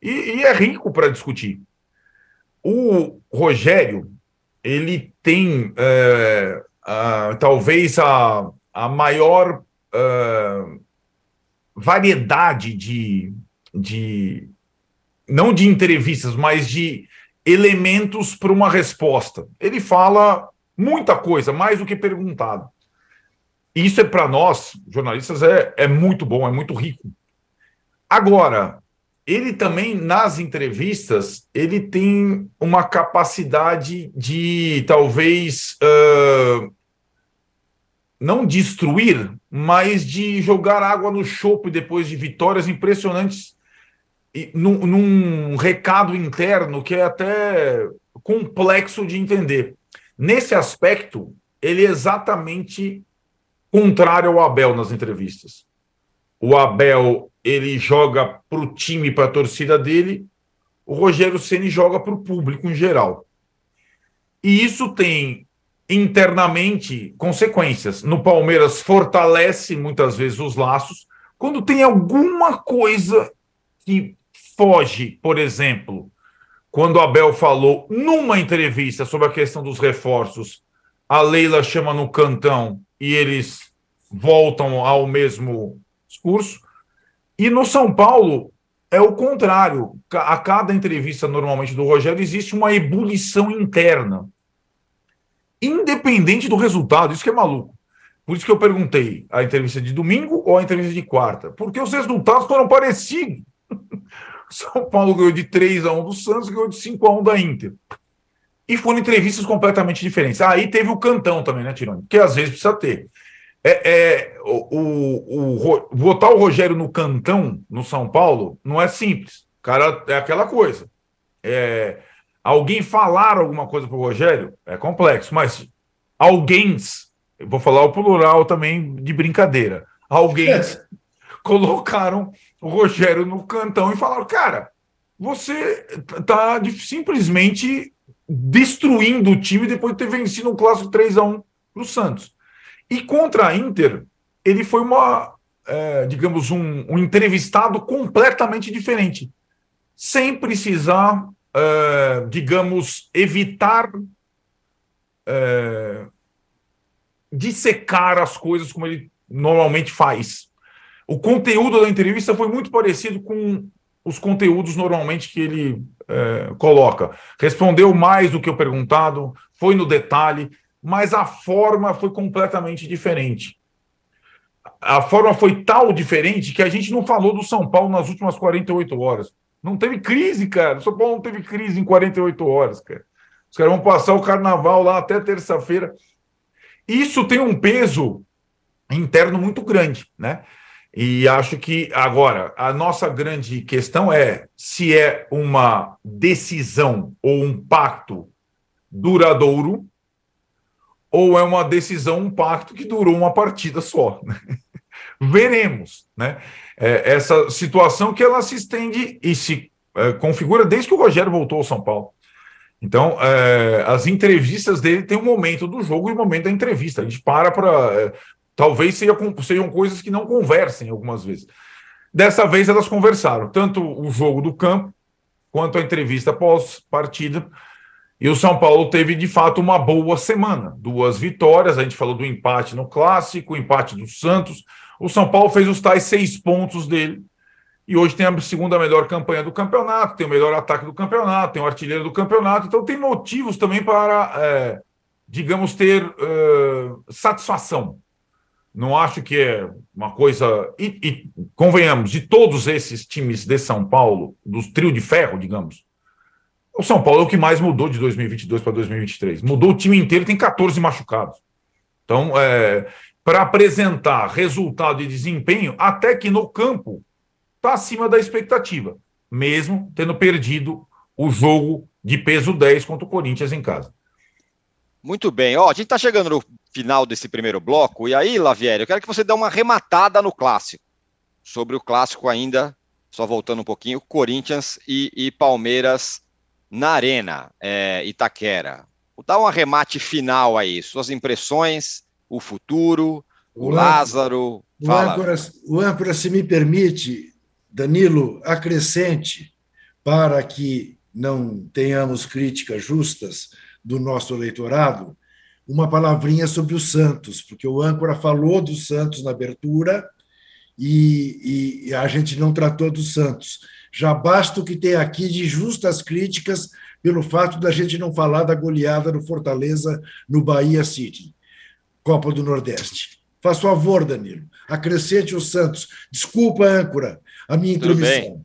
e, e é rico para discutir. O Rogério, ele tem é, a, talvez a, a maior variedade de, de, não de entrevistas, mas de elementos para uma resposta. Ele fala muita coisa, mais do que perguntado. Isso é para nós, jornalistas, é, é muito bom, é muito rico. Agora, ele também, nas entrevistas, ele tem uma capacidade de talvez não destruir, mas de jogar água no chope depois de vitórias impressionantes num, num recado interno que é até complexo de entender. Nesse aspecto, ele é exatamente contrário ao Abel nas entrevistas. O Abel ele joga para o time, para a torcida dele, o Rogério Ceni joga para o público em geral. E isso tem internamente consequências. No Palmeiras fortalece muitas vezes os laços. Quando tem alguma coisa que foge, por exemplo, quando Abel falou numa entrevista sobre a questão dos reforços, a Leila chama no cantão e eles voltam ao mesmo discurso. E no São Paulo é o contrário. A cada entrevista, normalmente, do Rogério, existe uma ebulição interna. Independente do resultado, isso que é maluco. Por isso que eu perguntei a entrevista de domingo ou a entrevista de quarta. Porque os resultados foram parecidos. [laughs] São Paulo ganhou de 3 a 1 do Santos ganhou de 5 a 1 da Inter. E foram entrevistas completamente diferentes. Aí teve o cantão também, né, Tirone? Que às vezes precisa ter. É, é, o, o, o, botar o Rogério no cantão, no São Paulo, não é simples. Cara é aquela coisa. É, alguém falar alguma coisa para o Rogério? É complexo, mas alguém, vou falar o plural também de brincadeira, alguém [laughs] colocaram o Rogério no cantão e falaram: cara, você está simplesmente destruindo o time depois de ter vencido um clássico 3 a 1 para o Santos. E contra a Inter, ele foi uma, é, digamos, um, um, entrevistado completamente diferente, sem precisar, é, digamos, evitar é, dissecar as coisas como ele normalmente faz. o conteúdo da entrevista foi muito parecido com os conteúdos normalmente que ele é, coloca. Respondeu mais do que o perguntado, foi no detalhe, mas a forma foi completamente diferente. A forma foi tal diferente que a gente não falou do São Paulo nas últimas 48 horas. Não teve crise, cara. São Paulo não teve crise em 48 horas, cara. Os caras vão passar o carnaval lá até terça-feira. Isso tem um peso interno muito grande, né? E acho que agora a nossa grande questão é se é uma decisão ou um pacto duradouro ou é uma decisão, um pacto que durou uma partida só. Né? [laughs] Veremos, né? É, essa situação que ela se estende e se é, configura desde que o Rogério voltou ao São Paulo. Então, é, as entrevistas dele tem um momento do jogo e um momento da entrevista. A gente para para é, Talvez seja, sejam coisas que não conversem algumas vezes. Dessa vez elas conversaram, tanto o jogo do campo quanto a entrevista pós-partida. E o São Paulo teve, de fato, uma boa semana. Duas vitórias, a gente falou do empate no Clássico, o empate do Santos. O São Paulo fez os tais seis pontos dele. E hoje tem a segunda melhor campanha do campeonato, tem o melhor ataque do campeonato, tem o artilheiro do campeonato. Então tem motivos também para, é, digamos, ter é, satisfação não acho que é uma coisa. E, e, convenhamos, de todos esses times de São Paulo, dos trio de ferro, digamos, o São Paulo é o que mais mudou de 2022 para 2023. Mudou o time inteiro, tem 14 machucados. Então, é, para apresentar resultado e desempenho, até que no campo está acima da expectativa, mesmo tendo perdido o jogo de peso 10 contra o Corinthians em casa. Muito bem. Ó, a gente está chegando no final desse primeiro bloco. E aí, Lavieri, eu quero que você dê uma rematada no clássico. Sobre o clássico ainda, só voltando um pouquinho, Corinthians e, e Palmeiras na Arena, é, Itaquera. Dá um arremate final aí, suas impressões, o futuro, o, o Lázaro. O âncora, o âncora, se me permite, Danilo, acrescente para que não tenhamos críticas justas do nosso eleitorado, uma palavrinha sobre o Santos, porque o âncora falou do Santos na abertura e, e, a gente não tratou do Santos. Já basta o que tem aqui de justas críticas pelo fato da gente não falar da goleada no Fortaleza no Bahia City, Copa do Nordeste. Faz favor, Danilo, acrescente o Santos. Desculpa, âncora, a minha intromissão.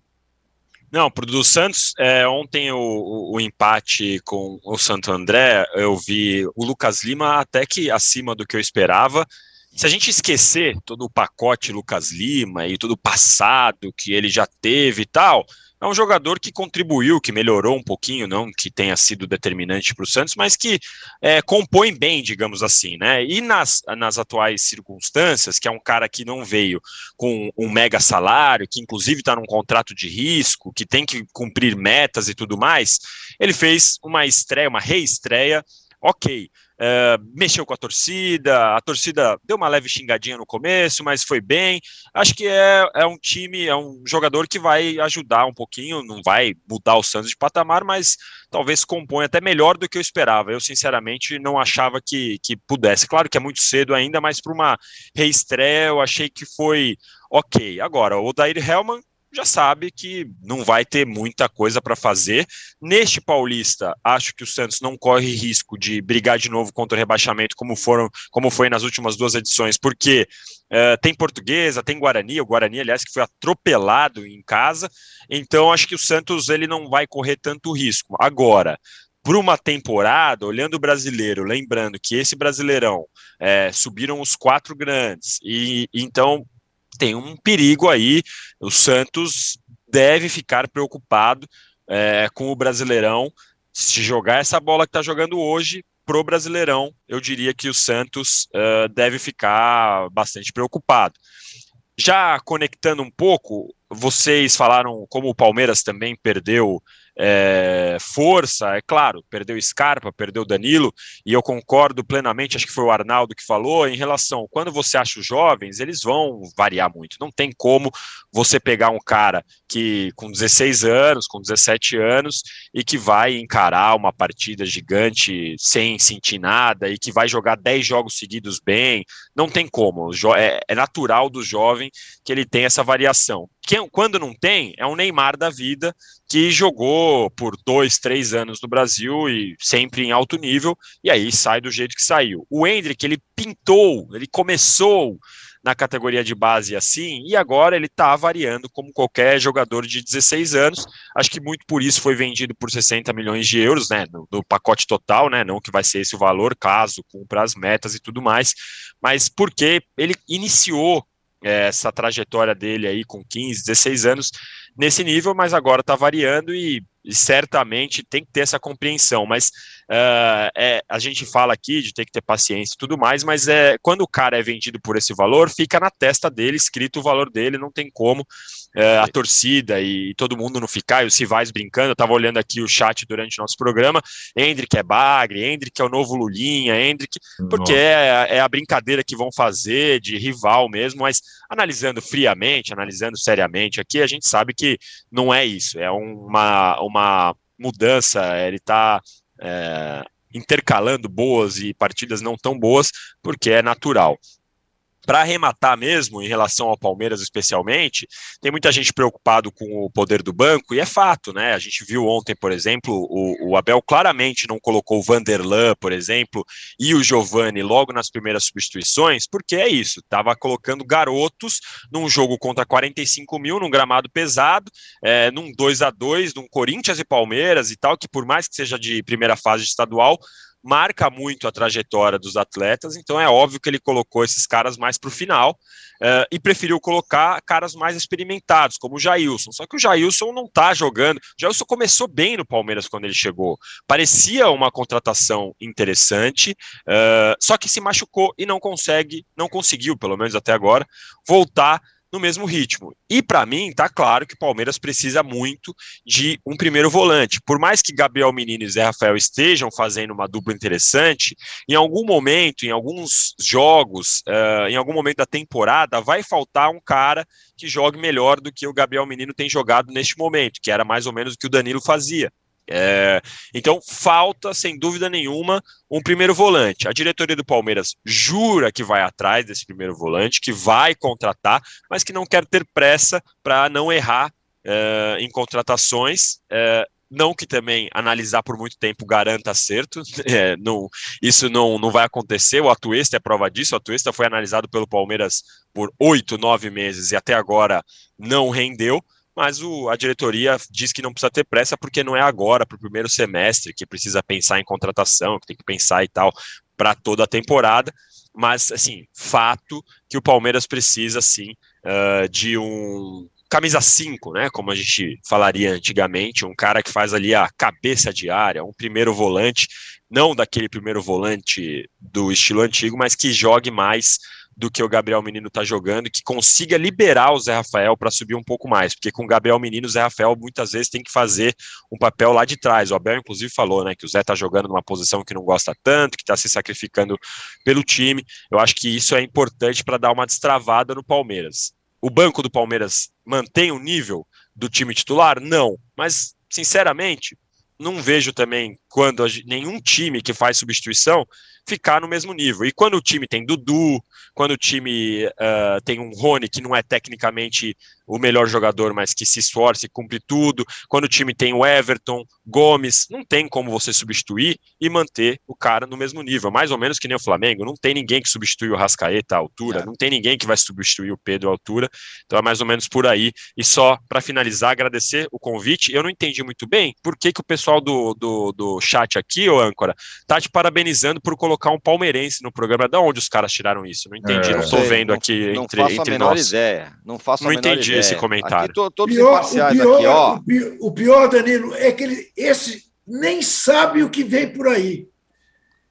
Não, pro do Santos, é, ontem o, o, o, empate com o Santo André, eu vi o Lucas Lima até que acima do que eu esperava. Se a gente esquecer todo o pacote Lucas Lima e todo o passado que ele já teve e tal, é um jogador que contribuiu, que melhorou um pouquinho, não que tenha sido determinante para o Santos, mas que é, compõe bem, digamos assim, né? E nas, nas atuais circunstâncias, que é um cara que não veio com um mega salário, que inclusive está num contrato de risco, que tem que cumprir metas e tudo mais, ele fez uma estreia, uma reestreia, ok. Uh, mexeu com a torcida, a torcida deu uma leve xingadinha no começo, mas foi bem. Acho que é, é um time, é um jogador que vai ajudar um pouquinho, não vai mudar o Santos de patamar, mas talvez compõe até melhor do que eu esperava. Eu, sinceramente, não achava que, que pudesse. Claro que é muito cedo ainda, mas para uma reestreia eu achei que foi ok. Agora, o Dair Hellman já sabe que não vai ter muita coisa para fazer. Neste Paulista, acho que o Santos não corre risco de brigar de novo contra o rebaixamento, como foram, como foi nas últimas duas edições, porque uh, tem Portuguesa, tem Guarani, o Guarani, aliás, que foi atropelado em casa. Então, acho que o Santos ele não vai correr tanto risco. Agora, por uma temporada, olhando o brasileiro, lembrando que esse brasileirão é, subiram os quatro grandes, e então tem um perigo aí. O Santos deve ficar preocupado é, com o Brasileirão. Se jogar essa bola que está jogando hoje pro Brasileirão, eu diria que o Santos uh, deve ficar bastante preocupado. Já conectando um pouco, vocês falaram como o Palmeiras também perdeu é, força, é claro, perdeu Scarpa, perdeu Danilo, e eu concordo plenamente, acho que foi o Arnaldo que falou, em relação, quando você acha os jovens, eles vão variar muito, não tem como você pegar um cara que com 16 anos, com 17 anos, e que vai encarar uma partida gigante sem sentir nada, e que vai jogar 10 jogos seguidos bem, não tem como, é, é natural do jovem que ele tem essa variação. Quem, quando não tem, é um Neymar da vida que jogou por dois, três anos no Brasil e sempre em alto nível, e aí sai do jeito que saiu. O Hendrick, ele pintou, ele começou na categoria de base assim, e agora ele está variando como qualquer jogador de 16 anos. Acho que muito por isso foi vendido por 60 milhões de euros, né, no, no pacote total, né, não que vai ser esse o valor, caso cumpra as metas e tudo mais, mas porque ele iniciou é, essa trajetória dele aí com 15, 16 anos nesse nível, mas agora está variando e, e, certamente tem que ter essa compreensão. Mas uh, é, a gente fala aqui de ter que ter paciência e tudo mais, mas é quando o cara é vendido por esse valor, fica na testa dele escrito o valor dele, não tem como uh, a torcida e todo mundo não ficar, e os rivais brincando. Eu estava olhando aqui o chat durante o nosso programa. Hendrick é Bagre, Hendrick é o novo Lulinha, Hendrick, porque é, é a brincadeira que vão fazer de rival mesmo, mas analisando friamente, analisando seriamente aqui, a gente sabe que não é isso, é uma, uma mudança, ele está é, intercalando boas e partidas não tão boas, porque é natural para arrematar mesmo, em relação ao Palmeiras especialmente, tem muita gente preocupado com o poder do banco, e é fato, né? A gente viu ontem, por exemplo, o, o Abel claramente não colocou o Vanderlan, por exemplo, e o Giovani logo nas primeiras substituições, porque é isso, estava colocando garotos num jogo contra 45 mil, num gramado pesado, é, num 2 a 2 num Corinthians e Palmeiras e tal, que por mais que seja de primeira fase estadual, marca muito a trajetória dos atletas, então é óbvio que ele colocou esses caras mais para o final uh, e preferiu colocar caras mais experimentados, como o Jailson. Só que o Jailson não está jogando. O Jailson começou bem no Palmeiras quando ele chegou. Parecia uma contratação interessante, uh, só que se machucou e não consegue, não conseguiu, pelo menos até agora, voltar no mesmo ritmo. E para mim, tá claro que o Palmeiras precisa muito de um primeiro volante. Por mais que Gabriel Menino e Zé Rafael estejam fazendo uma dupla interessante, em algum momento, em alguns jogos, uh, em algum momento da temporada, vai faltar um cara que jogue melhor do que o Gabriel Menino tem jogado neste momento, que era mais ou menos o que o Danilo fazia. É, então, falta, sem dúvida nenhuma, um primeiro volante. A diretoria do Palmeiras jura que vai atrás desse primeiro volante, que vai contratar, mas que não quer ter pressa para não errar é, em contratações. É, não que também analisar por muito tempo garanta acerto, [laughs] é, não, isso não, não vai acontecer. O Atuesta é prova disso. O Atuesta foi analisado pelo Palmeiras por oito, nove meses e até agora não rendeu mas o, a diretoria diz que não precisa ter pressa porque não é agora, para o primeiro semestre, que precisa pensar em contratação, que tem que pensar e tal, para toda a temporada. Mas, assim, fato que o Palmeiras precisa, sim, uh, de um camisa 5, né, como a gente falaria antigamente, um cara que faz ali a cabeça de área, um primeiro volante, não daquele primeiro volante do estilo antigo, mas que jogue mais do que o Gabriel Menino está jogando, que consiga liberar o Zé Rafael para subir um pouco mais, porque com o Gabriel Menino, o Zé Rafael muitas vezes tem que fazer um papel lá de trás. O Abel, inclusive, falou né, que o Zé está jogando numa posição que não gosta tanto, que está se sacrificando pelo time. Eu acho que isso é importante para dar uma destravada no Palmeiras. O banco do Palmeiras mantém o nível do time titular? Não, mas sinceramente, não vejo também quando nenhum time que faz substituição ficar no mesmo nível. E quando o time tem Dudu, quando o time uh, tem um Rony que não é tecnicamente o melhor jogador, mas que se esforça e cumpre tudo, quando o time tem o Everton, Gomes, não tem como você substituir e manter o cara no mesmo nível. Mais ou menos que nem o Flamengo, não tem ninguém que substitui o Rascaeta à altura, é. não tem ninguém que vai substituir o Pedro à altura. Então é mais ou menos por aí. E só para finalizar, agradecer o convite. Eu não entendi muito bem por que, que o pessoal do, do, do chat aqui, ô âncora, tá te parabenizando por colocar colocar um palmeirense no programa. Da onde os caras tiraram isso? Não entendi, é. não estou vendo aqui não, entre, não faço entre a menor nós. Ideia. Não faço não a menor entendi ideia. esse comentário. Aqui, tô, todos pior, imparciais pior, aqui, ó. O pior, Danilo, é que ele, esse nem sabe o que vem por aí.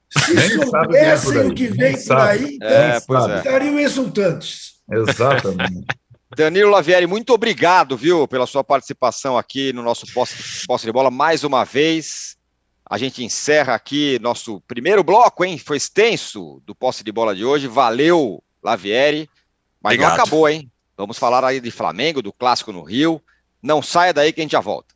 Se nem soubessem o que vem por aí, é, então, é. estariam exultantes. Exatamente. [laughs] Danilo Lavieri, muito obrigado, viu, pela sua participação aqui no nosso posse, posse de bola mais uma vez. A gente encerra aqui nosso primeiro bloco, hein? Foi extenso do posse de bola de hoje. Valeu, Lavieri. Mas Obrigado. não acabou, hein? Vamos falar aí de Flamengo, do clássico no Rio. Não saia daí que a gente já volta.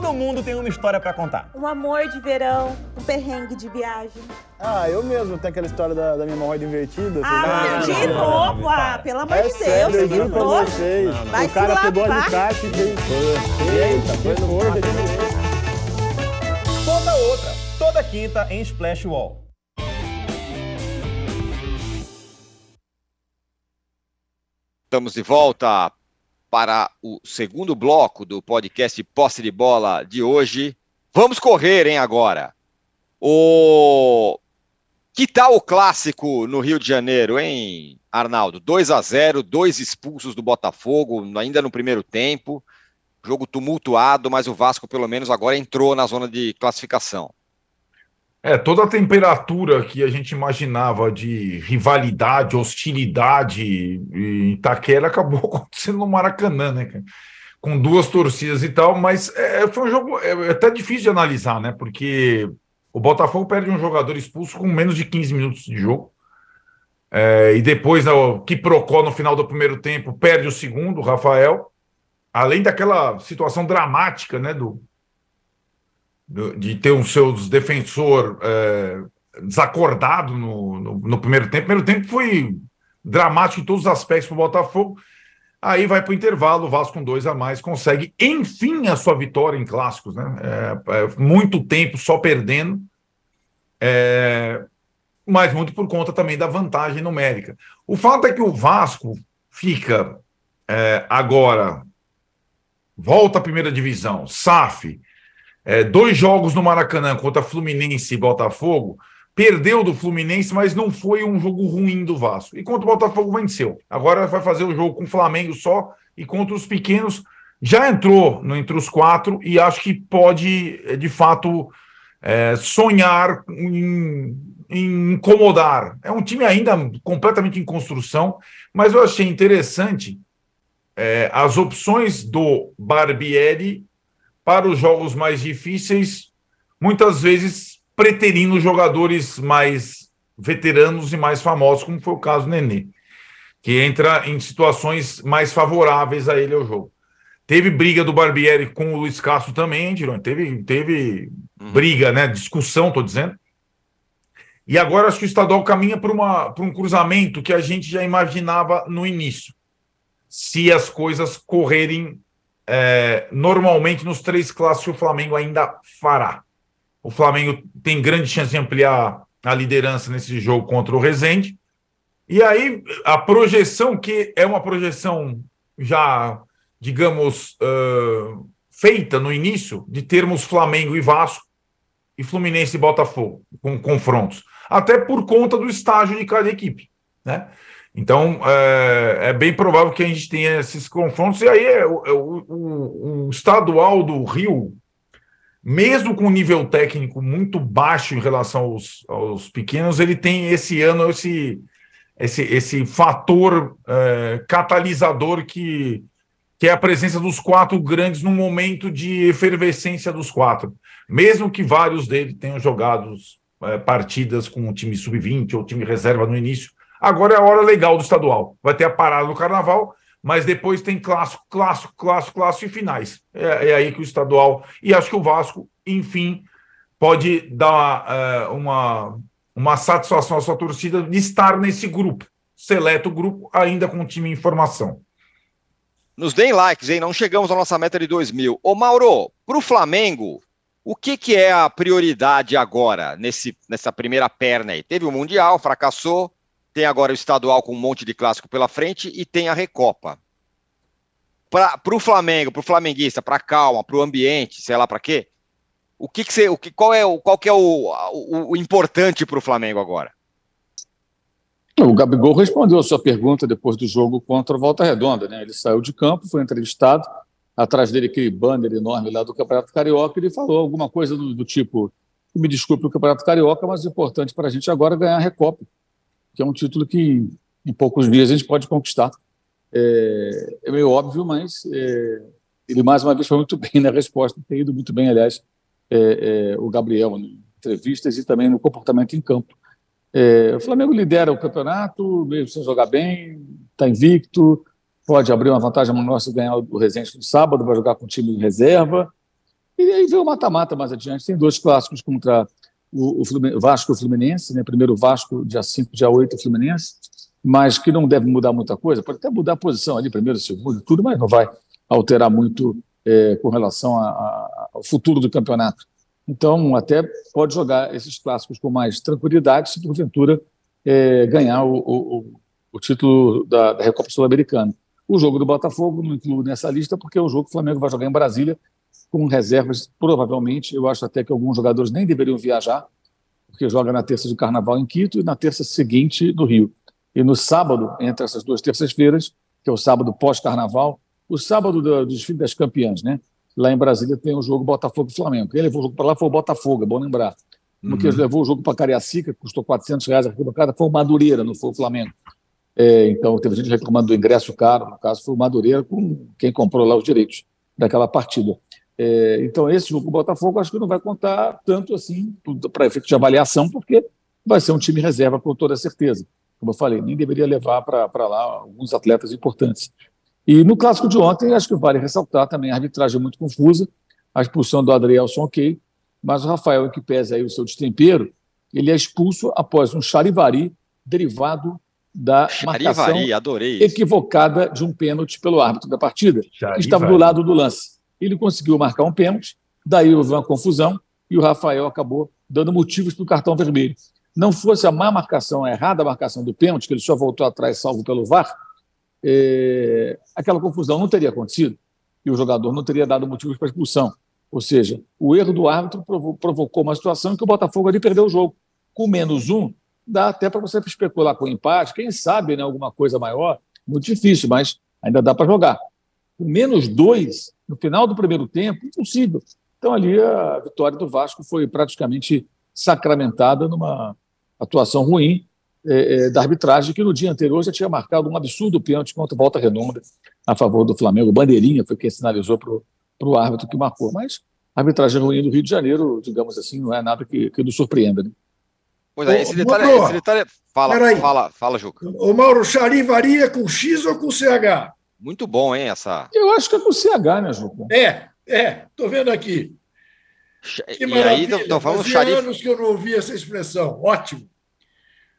Todo mundo tem uma história para contar. Um amor de verão, um perrengue de viagem. Ah, eu mesmo tenho aquela história da, da minha hemorroida invertida. Ah, de novo? Ah, pelo amor é de Deus, sério, eu pra vocês. Vai o cara pegou a alicate e veio. Eita, foi no de Conta outra, toda quinta em Splash Wall. Estamos de volta para o segundo bloco do podcast Posse de Bola de hoje. Vamos correr, hein, agora. O que tal o clássico no Rio de Janeiro, hein, Arnaldo? 2 a 0, dois expulsos do Botafogo, ainda no primeiro tempo. Jogo tumultuado, mas o Vasco pelo menos agora entrou na zona de classificação. É, toda a temperatura que a gente imaginava de rivalidade, hostilidade em Itaquera [laughs] acabou acontecendo no Maracanã, né? Com duas torcidas e tal, mas é, foi um jogo é, é, até difícil de analisar, né? Porque o Botafogo perde um jogador expulso com menos de 15 minutos de jogo. É, e depois, o que procó no final do primeiro tempo, perde o segundo, o Rafael. Além daquela situação dramática, né? Do, de ter um seu defensor é, desacordado no, no, no, primeiro tempo. O primeiro tempo foi dramático em todos os aspectos para o Botafogo. Aí vai para o intervalo, o Vasco com dois a mais consegue, enfim, a sua vitória em clássicos, né? É, é, muito tempo só perdendo, é, mas muito por conta também da vantagem numérica. O fato é que o Vasco fica é, agora, volta à primeira divisão, SAF, é, dois jogos no Maracanã contra Fluminense e Botafogo, perdeu do Fluminense, mas não foi um jogo ruim do Vasco. E contra o Botafogo venceu. Agora vai fazer o jogo com o Flamengo só e contra os pequenos já entrou no, entre os quatro e acho que pode, é, de fato, é, sonhar em, em, incomodar. É um time ainda completamente em construção, mas eu achei interessante é, as opções do Barbieri para os jogos mais difíceis, muitas vezes preterindo jogadores mais veteranos e mais famosos, como foi o caso do Nenê, que entra em situações mais favoráveis a ele ao jogo. Teve briga do Barbieri com o Luiz Castro também, Tirone. Teve, teve uhum. briga, né? Discussão, estou dizendo. E agora acho que o estadual caminha para um cruzamento que a gente já imaginava no início. Se as coisas correrem é, normalmente nos três clássicos o Flamengo ainda fará. O Flamengo tem grande chance de ampliar a liderança nesse jogo contra o Rezende. E aí, a projeção, que é uma projeção já, digamos, uh, feita no início, de termos Flamengo e Vasco, e Fluminense e Botafogo, com confrontos. Até por conta do estágio de cada equipe. Né? Então, é, é, bem provável que a gente tenha esses confrontos. E aí, é, o, é o, o, estadual do Rio, mesmo com nível técnico muito baixo em relação aos, aos pequenos, ele tem esse ano esse, esse, esse fator é, catalisador que, que é a presença dos quatro grandes no momento de efervescência dos quatro. Mesmo que vários deles tenham jogado é, partidas com o time sub-20 ou time reserva no início Agora é a hora legal do estadual. Vai ter a parada do carnaval, mas depois tem clássico, clássico, clássico, clássico e finais. É, é aí que o estadual. E acho que o Vasco, enfim, pode dar é, uma, uma satisfação à sua torcida de estar nesse grupo, seleto grupo, ainda com o time em formação. Nos deem likes, hein? Não chegamos à nossa meta de 2 mil. Ô, Mauro, para o Flamengo, o que, que é a prioridade agora, nesse, nessa primeira perna aí? Teve o Mundial, fracassou, tem agora o estadual com um monte de clássico pela frente e tem a Recopa. Para o Flamengo, para o flamenguista, para calma, para o ambiente, sei lá para quê. O que, que você, o que, qual é o, qual que é o, o, o importante para o Flamengo agora? O Gabigol respondeu a sua pergunta depois do jogo contra o Volta Redonda, né? Ele saiu de campo, foi entrevistado, atrás dele aquele banner enorme lá do Campeonato Carioca, ele falou alguma coisa do, do tipo: me desculpe o Campeonato Carioca, mas o importante para a gente agora é ganhar a Recopa que é um título que em poucos dias a gente pode conquistar. É, é meio óbvio, mas é, ele mais uma vez foi muito [laughs] bem na resposta, tem ido muito bem, aliás, é, é o Gabriel, em entrevistas e também no comportamento em campo. É, o Flamengo lidera o campeonato, mesmo sem jogar bem, está invicto, pode abrir uma vantagem maior se ganhar o Resende no sábado, vai jogar com o time de reserva. E aí vem o mata-mata mais adiante. Tem dois clássicos contra o, o Vasco e o Fluminense, né? primeiro o Vasco, dia 5, dia 8, o Fluminense, mas que não deve mudar muita coisa, pode até mudar a posição ali, primeiro, segundo, tudo, mas não vai alterar muito é, com relação a, a, ao futuro do campeonato. Então, até pode jogar esses clássicos com mais tranquilidade se porventura é, ganhar o, o, o, título da, da Recopa Sul-Americana. O jogo do Botafogo não inclui nessa lista porque é um jogo que o Flamengo vai jogar em Brasília com reservas, provavelmente. Eu acho até que alguns jogadores nem deveriam viajar, porque joga na terça de carnaval em Quito e na terça seguinte no Rio. E no sábado, entre essas duas terças-feiras, que é o sábado pós-carnaval, o sábado do, do desfile das campeãs, né? Lá em Brasília tem o jogo Botafogo e Flamengo. Quem levou o jogo para lá foi o Botafogo, é bom lembrar. Porque uhum. levou o jogo para Cariacica, custou 400 reais a arquibancada, foi o Madureira, não foi o Flamengo. É, então, teve gente reclamando do ingresso caro, no caso foi o Madureira, com quem comprou lá os direitos daquela partida. É, então, esse jogo com o Botafogo acho que não vai contar tanto assim para efeito de avaliação, porque vai ser um time reserva com toda certeza. Como eu falei, nem deveria levar para lá alguns atletas importantes. E no clássico de ontem, acho que vale ressaltar também a arbitragem muito confusa, a expulsão do Adrielson, ok, mas o Rafael, que pesa aí o seu destempero, ele é expulso após um charivari derivado da marcação equivocada de um pênalti pelo árbitro da partida, charivari. que estava do lado do lance. Ele conseguiu marcar um pênalti, daí houve uma confusão e o Rafael acabou dando motivos para o cartão vermelho. Não fosse a má marcação, a errada marcação do pênalti, que ele só voltou atrás salvo pelo VAR, é, aquela confusão não teria acontecido e o jogador não teria dado motivos para expulsão. Ou seja, o erro do árbitro provocou uma situação em que o Botafogo ali perdeu o jogo. Com menos um, dá até para você especular com empate, quem sabe né, alguma coisa maior, muito difícil, mas ainda dá para jogar. Com menos dois, no final do primeiro tempo, impossível. Então ali a vitória do Vasco foi praticamente sacramentada numa atuação ruim é, é, da arbitragem, que no dia anterior já tinha marcado um absurdo pênalti contra Volta Redonda a favor do Flamengo. Bandeirinha foi quem sinalizou para o árbitro que marcou. Mas a arbitragem ruim do Rio de Janeiro, digamos assim, não é nada que, que nos surpreenda. Né? Pois é, esse detalhe, Mauro, esse detalhe... Fala, fala, fala, Juca. O Mauro, charivaria com X ou com CH? Muito bom, hein, essa... Eu acho que é com CH, né, Juca? É, é, estou vendo aqui. Que e aí, estão falando Fazia charif... anos que eu não ouvia essa expressão. Ótimo.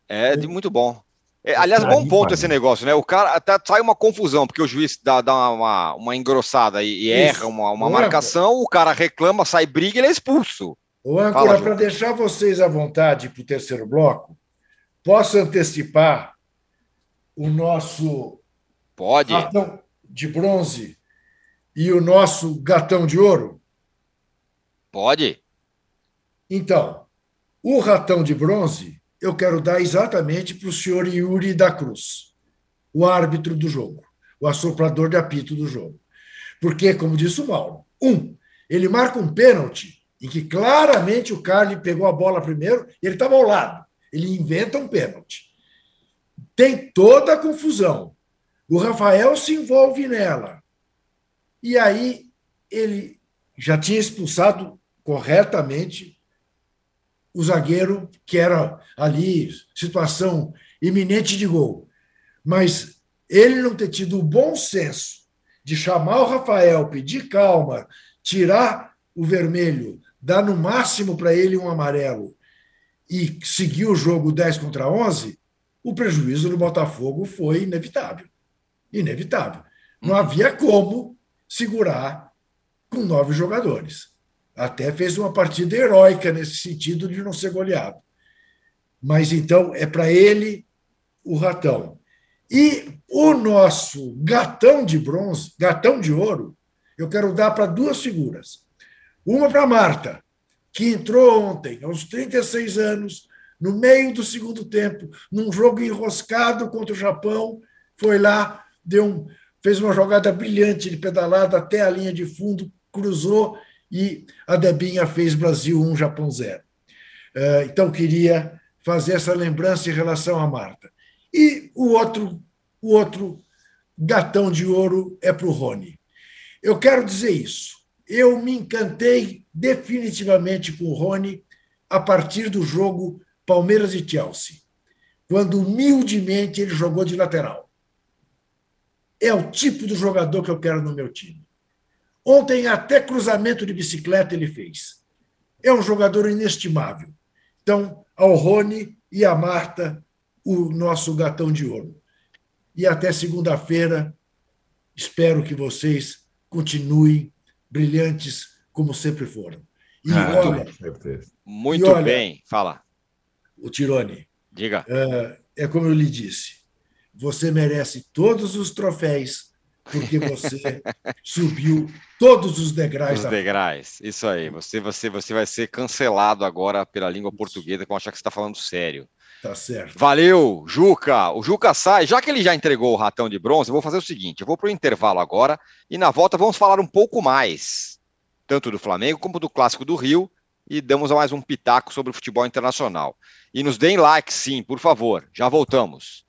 É de muito bom. É, aliás, bom ponto esse negócio, né? O cara até sai uma confusão, porque o juiz dá, dá uma, uma engrossada e, e erra uma, uma marcação, o cara reclama, sai briga e ele é expulso. O âncora, para deixar vocês à vontade para o terceiro bloco, posso antecipar o nosso Pode. gatão de bronze e o nosso gatão de ouro? Pode. Então, o ratão de bronze eu quero dar exatamente para o senhor Yuri da Cruz, o árbitro do jogo, o assoprador de apito do jogo. Porque, como disse o Mauro, um, ele marca um pênalti em que claramente o Carly pegou a bola primeiro e ele estava ao lado. Ele inventa um pênalti. Tem toda a confusão. O Rafael se envolve nela. E aí ele já tinha expulsado corretamente o zagueiro, que era ali situação iminente de gol. Mas ele não ter tido o bom senso de chamar o Rafael, pedir calma, tirar o vermelho, dar no máximo para ele um amarelo e seguir o jogo 10 contra 11, o prejuízo do Botafogo foi inevitável. Inevitável. Não havia como segurar com nove jogadores. Até fez uma partida heróica nesse sentido de não ser goleado. Mas então é para ele o ratão. E o nosso gatão de bronze, gatão de ouro, eu quero dar para duas figuras. Uma para Marta, que entrou ontem, aos 36 anos, no meio do segundo tempo, num jogo enroscado contra o Japão, foi lá, deu um, fez uma jogada brilhante de pedalada até a linha de fundo, cruzou e a Debinha fez Brasil 1, Japão 0. Eh, então, queria fazer essa lembrança em relação a Marta. E o outro, o outro gatão de ouro é para o Rony. Eu quero dizer isso. Eu me encantei definitivamente com o Rony a partir do jogo Palmeiras e Chelsea, quando humildemente ele jogou de lateral. É o tipo do jogador que eu quero no meu time. Ontem, até cruzamento de bicicleta ele fez. É um jogador inestimável. Então, ao Rony e à Marta, o nosso gatão de ouro. E até segunda-feira, espero que vocês continuem brilhantes como sempre foram. E ah, olha, muito e olha, bem, fala. O Tirone. Diga. É, é como eu lhe disse, você merece todos os troféus porque você [laughs] subiu todos os degraus. Os degraus, isso aí. Você, você, você vai ser cancelado agora pela língua portuguesa, que eu achar que você está falando sério. Tá certo. Valeu, Juca. O Juca sai. Já que ele já entregou o ratão de bronze, eu vou fazer o seguinte: eu vou para o intervalo agora e na volta vamos falar um pouco mais, tanto do Flamengo como do Clássico do Rio, e damos mais um pitaco sobre o futebol internacional. E nos deem like, sim, por favor. Já voltamos.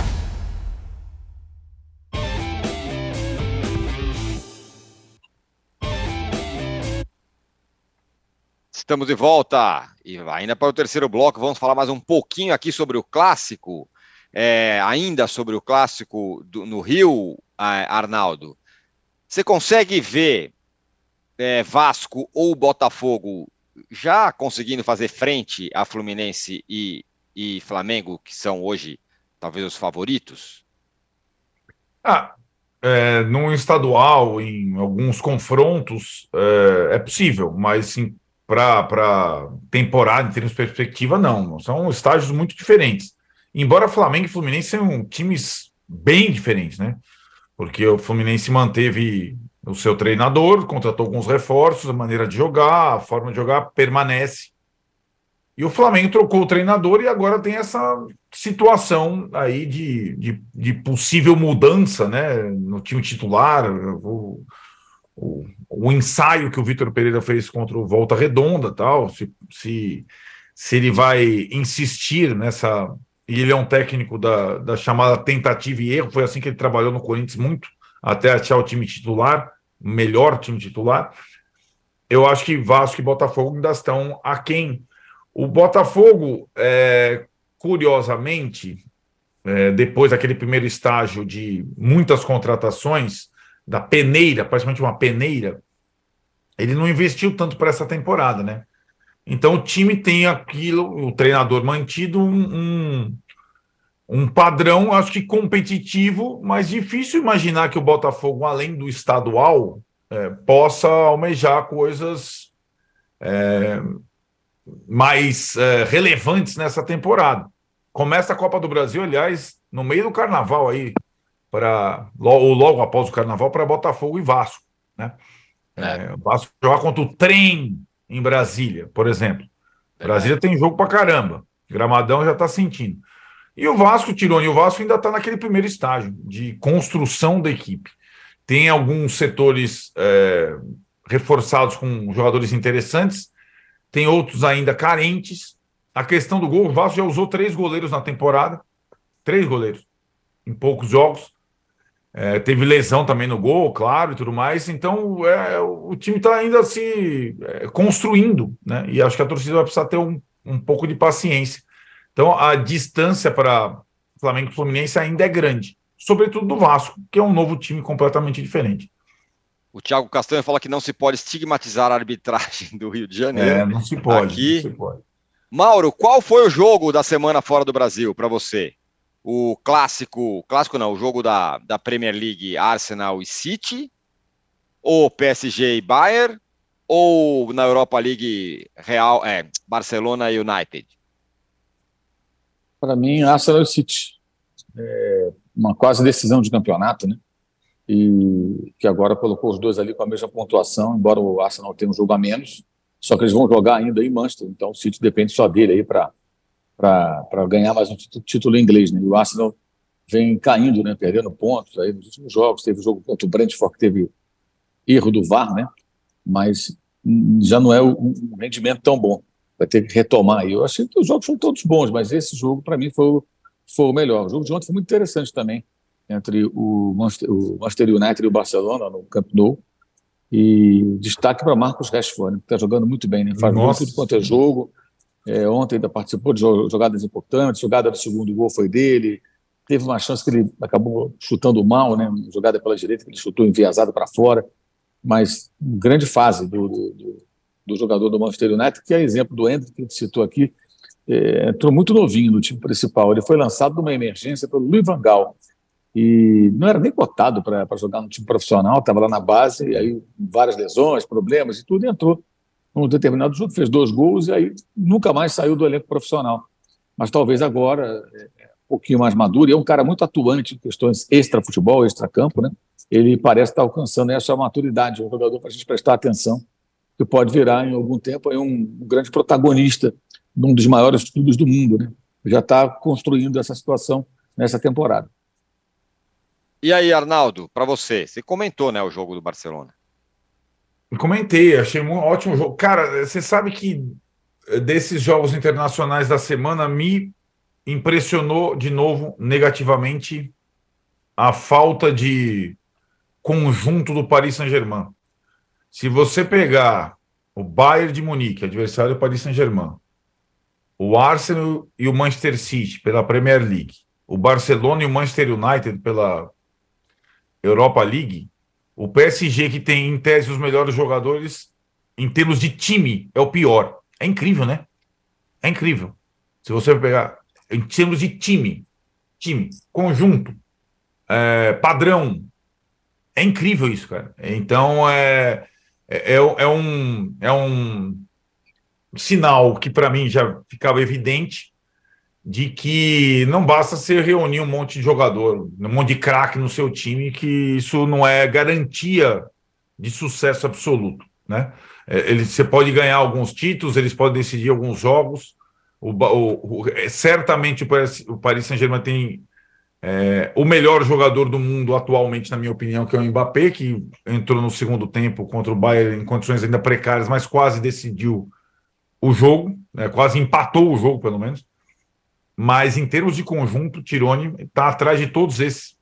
Estamos de volta e ainda para o terceiro bloco vamos falar mais um pouquinho aqui sobre o clássico, é, ainda sobre o clássico do, no Rio, Arnaldo. Você consegue ver é, Vasco ou Botafogo já conseguindo fazer frente a Fluminense e, e Flamengo, que são hoje talvez os favoritos? Ah, é, num estadual, em alguns confrontos, é, é possível, mas sim, para temporada, em termos de perspectiva, não. São estágios muito diferentes. Embora Flamengo e Fluminense sejam times bem diferentes, né? Porque o Fluminense manteve o seu treinador, contratou alguns reforços, a maneira de jogar, a forma de jogar permanece. E o Flamengo trocou o treinador e agora tem essa situação aí de, de, de possível mudança né, no time titular. O, o, o ensaio que o Vitor Pereira fez contra o Volta Redonda, tal, se, se, se ele vai insistir nessa. E ele é um técnico da, da chamada tentativa e erro, foi assim que ele trabalhou no Corinthians muito, até achar o time titular, melhor time titular. Eu acho que Vasco e Botafogo ainda estão aquém. O Botafogo, é, curiosamente, é, depois daquele primeiro estágio de muitas contratações, da peneira, praticamente uma peneira, ele não investiu tanto para essa temporada, né? Então o time tem aquilo, o treinador mantido um, um, padrão, acho que competitivo, mas difícil imaginar que o Botafogo, além do estadual, é, possa almejar coisas é, mais é, relevantes nessa temporada. Começa a Copa do Brasil, aliás, no meio do carnaval aí, para ou logo após o Carnaval para Botafogo e Vasco, né? É. É, Vasco jogar contra o trem em Brasília, por exemplo. É. Brasília tem jogo para caramba. Gramadão já está sentindo. E o Vasco, Tironi, o Vasco ainda está naquele primeiro estágio de construção da equipe. Tem alguns setores é, reforçados com jogadores interessantes, tem outros ainda carentes. A questão do gol, o Vasco já usou três goleiros na temporada, três goleiros em poucos jogos. É, teve lesão também no gol, claro, e tudo mais. Então, é, o time está ainda se é, construindo, né? E acho que a torcida vai precisar ter um, um pouco de paciência. Então, a distância para Flamengo e Fluminense ainda é grande. sobretudo do Vasco, que é um novo time completamente diferente. O Thiago Castanho fala que não se pode estigmatizar a arbitragem do Rio de Janeiro. É, não se pode. Aqui. Não se pode. Mauro, qual foi o jogo da semana fora do Brasil para você? O clássico, clássico não, o jogo da, da Premier League Arsenal e City, ou PSG e Bayern, ou na Europa League Real, é, Barcelona e United? Para mim, Arsenal e City. É uma quase decisão de campeonato, né? E que agora colocou os dois ali com a mesma pontuação, embora o Arsenal tenha um jogo a menos, só que eles vão jogar ainda em Manchester, então o City depende só dele aí para ganhar mais um título, título inglês, né? E o Arsenal vem caindo, né? Perdendo pontos aí nos últimos jogos, teve o jogo contra o Brentford que teve erro do VAR, né? Mas já não é um rendimento tão bom. Vai ter que retomar aí. Eu achei que os jogos foram todos bons, mas esse jogo, para mim, foi o, foi o melhor. O jogo de ontem foi muito interessante também, entre o Manchester, o Manchester United e o Barcelona no Camp Nou. E destaque para Marcos Rashford, que está jogando muito bem, né? Faz muito tudo quanto é jogo. É, ontem ainda participou de jogadas importantes, jogada do segundo gol foi dele. Teve uma chance que ele acabou chutando mal, né? Jogada pela direita, que ele chutou enviesado para fora. Mas grande fase do, do, do, jogador do Manchester United, que é exemplo do Hendrick, que a gente citou aqui. É, entrou muito novinho no time principal. Ele foi lançado numa emergência pelo Luiz Van Gaal e não era nem cotado para jogar no time profissional, estava lá na base, e aí várias lesões, problemas e tudo, e entrou num determinado jogo, fez dois gols e aí nunca mais saiu do elenco profissional. Mas talvez agora, é, é um pouquinho mais maduro, e é um cara muito atuante em questões extra-futebol, extra-campo, né? Ele parece estar alcançando essa maturidade, um jogador para a gente prestar atenção, que pode virar em algum tempo um, um grande protagonista num dos maiores clubes do mundo, né? Já está construindo essa situação nessa temporada. E aí, Arnaldo, para você, você comentou, né, o jogo do Barcelona? Comentei, achei um ótimo jogo. Cara, você sabe que desses jogos internacionais da semana me impressionou de novo negativamente a falta de conjunto do Paris Saint-Germain. Se você pegar o Bayern de Munique, adversário do Paris Saint-Germain, o Arsenal e o Manchester City pela Premier League, o Barcelona e o Manchester United pela Europa League, o PSG, que tem em tese os melhores jogadores, em termos de time, é o pior. É incrível, né? É incrível. Se você pegar em termos de time, time, conjunto, é, padrão, é incrível isso, cara. Então é, é, é, é um, é um sinal que para mim já ficava evidente de que não basta você reunir um monte de jogador, um monte de craque no seu time, que isso não é garantia de sucesso absoluto, né? É, ele, você pode ganhar alguns títulos, eles podem decidir alguns jogos. O, o, o é, certamente o Paris, o Paris Saint-Germain tem é, o melhor jogador do mundo atualmente, na minha opinião, que é o Mbappé, que entrou no segundo tempo contra o Bayern em condições ainda precárias, mas quase decidiu o jogo, né, quase empatou o jogo, pelo menos mas em termos de conjunto, Tirone está atrás de todos esses.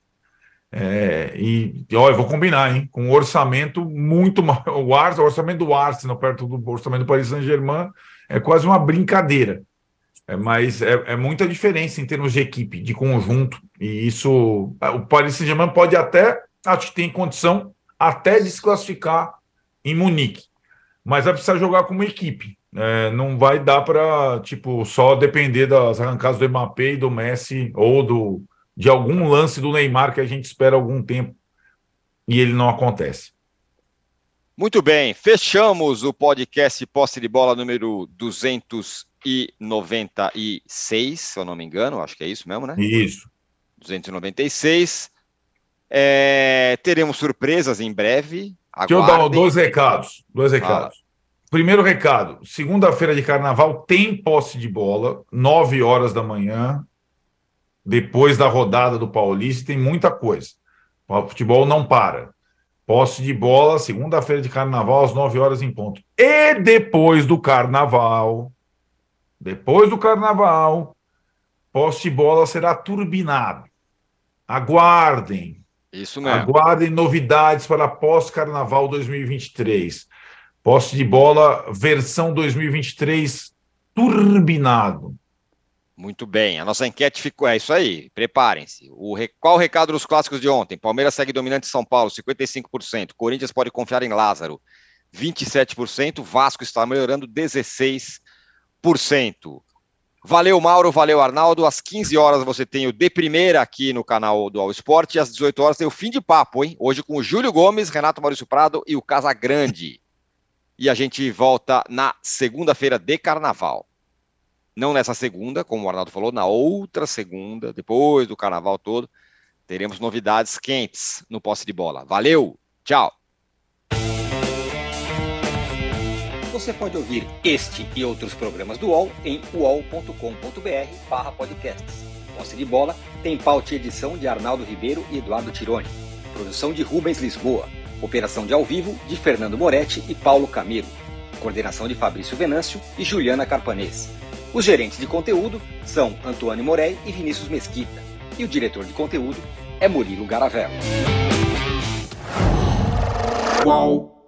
É, e, olha, vou combinar, hein? Com um orçamento muito maior. [laughs] O, o orçamento do Arsenal perto do orçamento do Paris Saint-Germain é quase uma brincadeira. É, mas é, é, muita diferença em termos de equipe, de conjunto. E isso. O Paris Saint-Germain pode até, acho que tem condição até de se classificar em Munique. Mas vai precisar jogar como equipe. É, não vai dar para tipo só depender das arrancadas do Mbappé e do Messi ou do de algum lance do Neymar que a gente espera algum tempo e ele não acontece. Muito bem, fechamos o podcast Posse de Bola número 296, se eu não me engano, acho que é isso mesmo, né? Isso. 296. É, teremos surpresas em breve. Aguardem. Deixa eu dar dois recados. Dois recados. Primeiro recado: segunda-feira de carnaval tem posse de bola, 9 horas da manhã, depois da rodada do Paulista, tem muita coisa. O futebol não para. Posse de bola, segunda-feira de carnaval, às 9 horas em ponto. E depois do carnaval, depois do carnaval, posse de bola será turbinado. Aguardem. Isso mesmo. Aguardem novidades para pós-carnaval 2023. Posse de bola, versão 2023 turbinado. Muito bem, a nossa enquete ficou. É isso aí, preparem-se. O, qual o recado dos clássicos de ontem? Palmeiras segue dominante São Paulo, 55%. Corinthians pode confiar em Lázaro, 27%. Vasco está melhorando, 16%. Valeu, Mauro, valeu, Arnaldo. Às 15 horas você tem o De Primeira aqui no canal do All Sport. E às 18 horas tem o fim de papo, hein? Hoje com o Júlio Gomes, Renato Maurício Prado e o Casagrande. E a gente volta na segunda-feira de carnaval. Não nessa segunda, como o Arnaldo falou, na outra segunda, depois do carnaval todo, teremos novidades quentes no posse de bola. Valeu, tchau. Você pode ouvir este e outros programas do UOL em uol.com.br podcasts. Posse de bola tem pauta e edição de Arnaldo Ribeiro e Eduardo Tironi. Produção de Rubens Lisboa. Operação de ao vivo de Fernando Moretti e Paulo Camilo. Coordenação de Fabrício Venâncio e Juliana Carpanês. Os gerentes de conteúdo são Antônio Morei e Vinícius Mesquita. E o diretor de conteúdo é Murilo Garavello. Uau.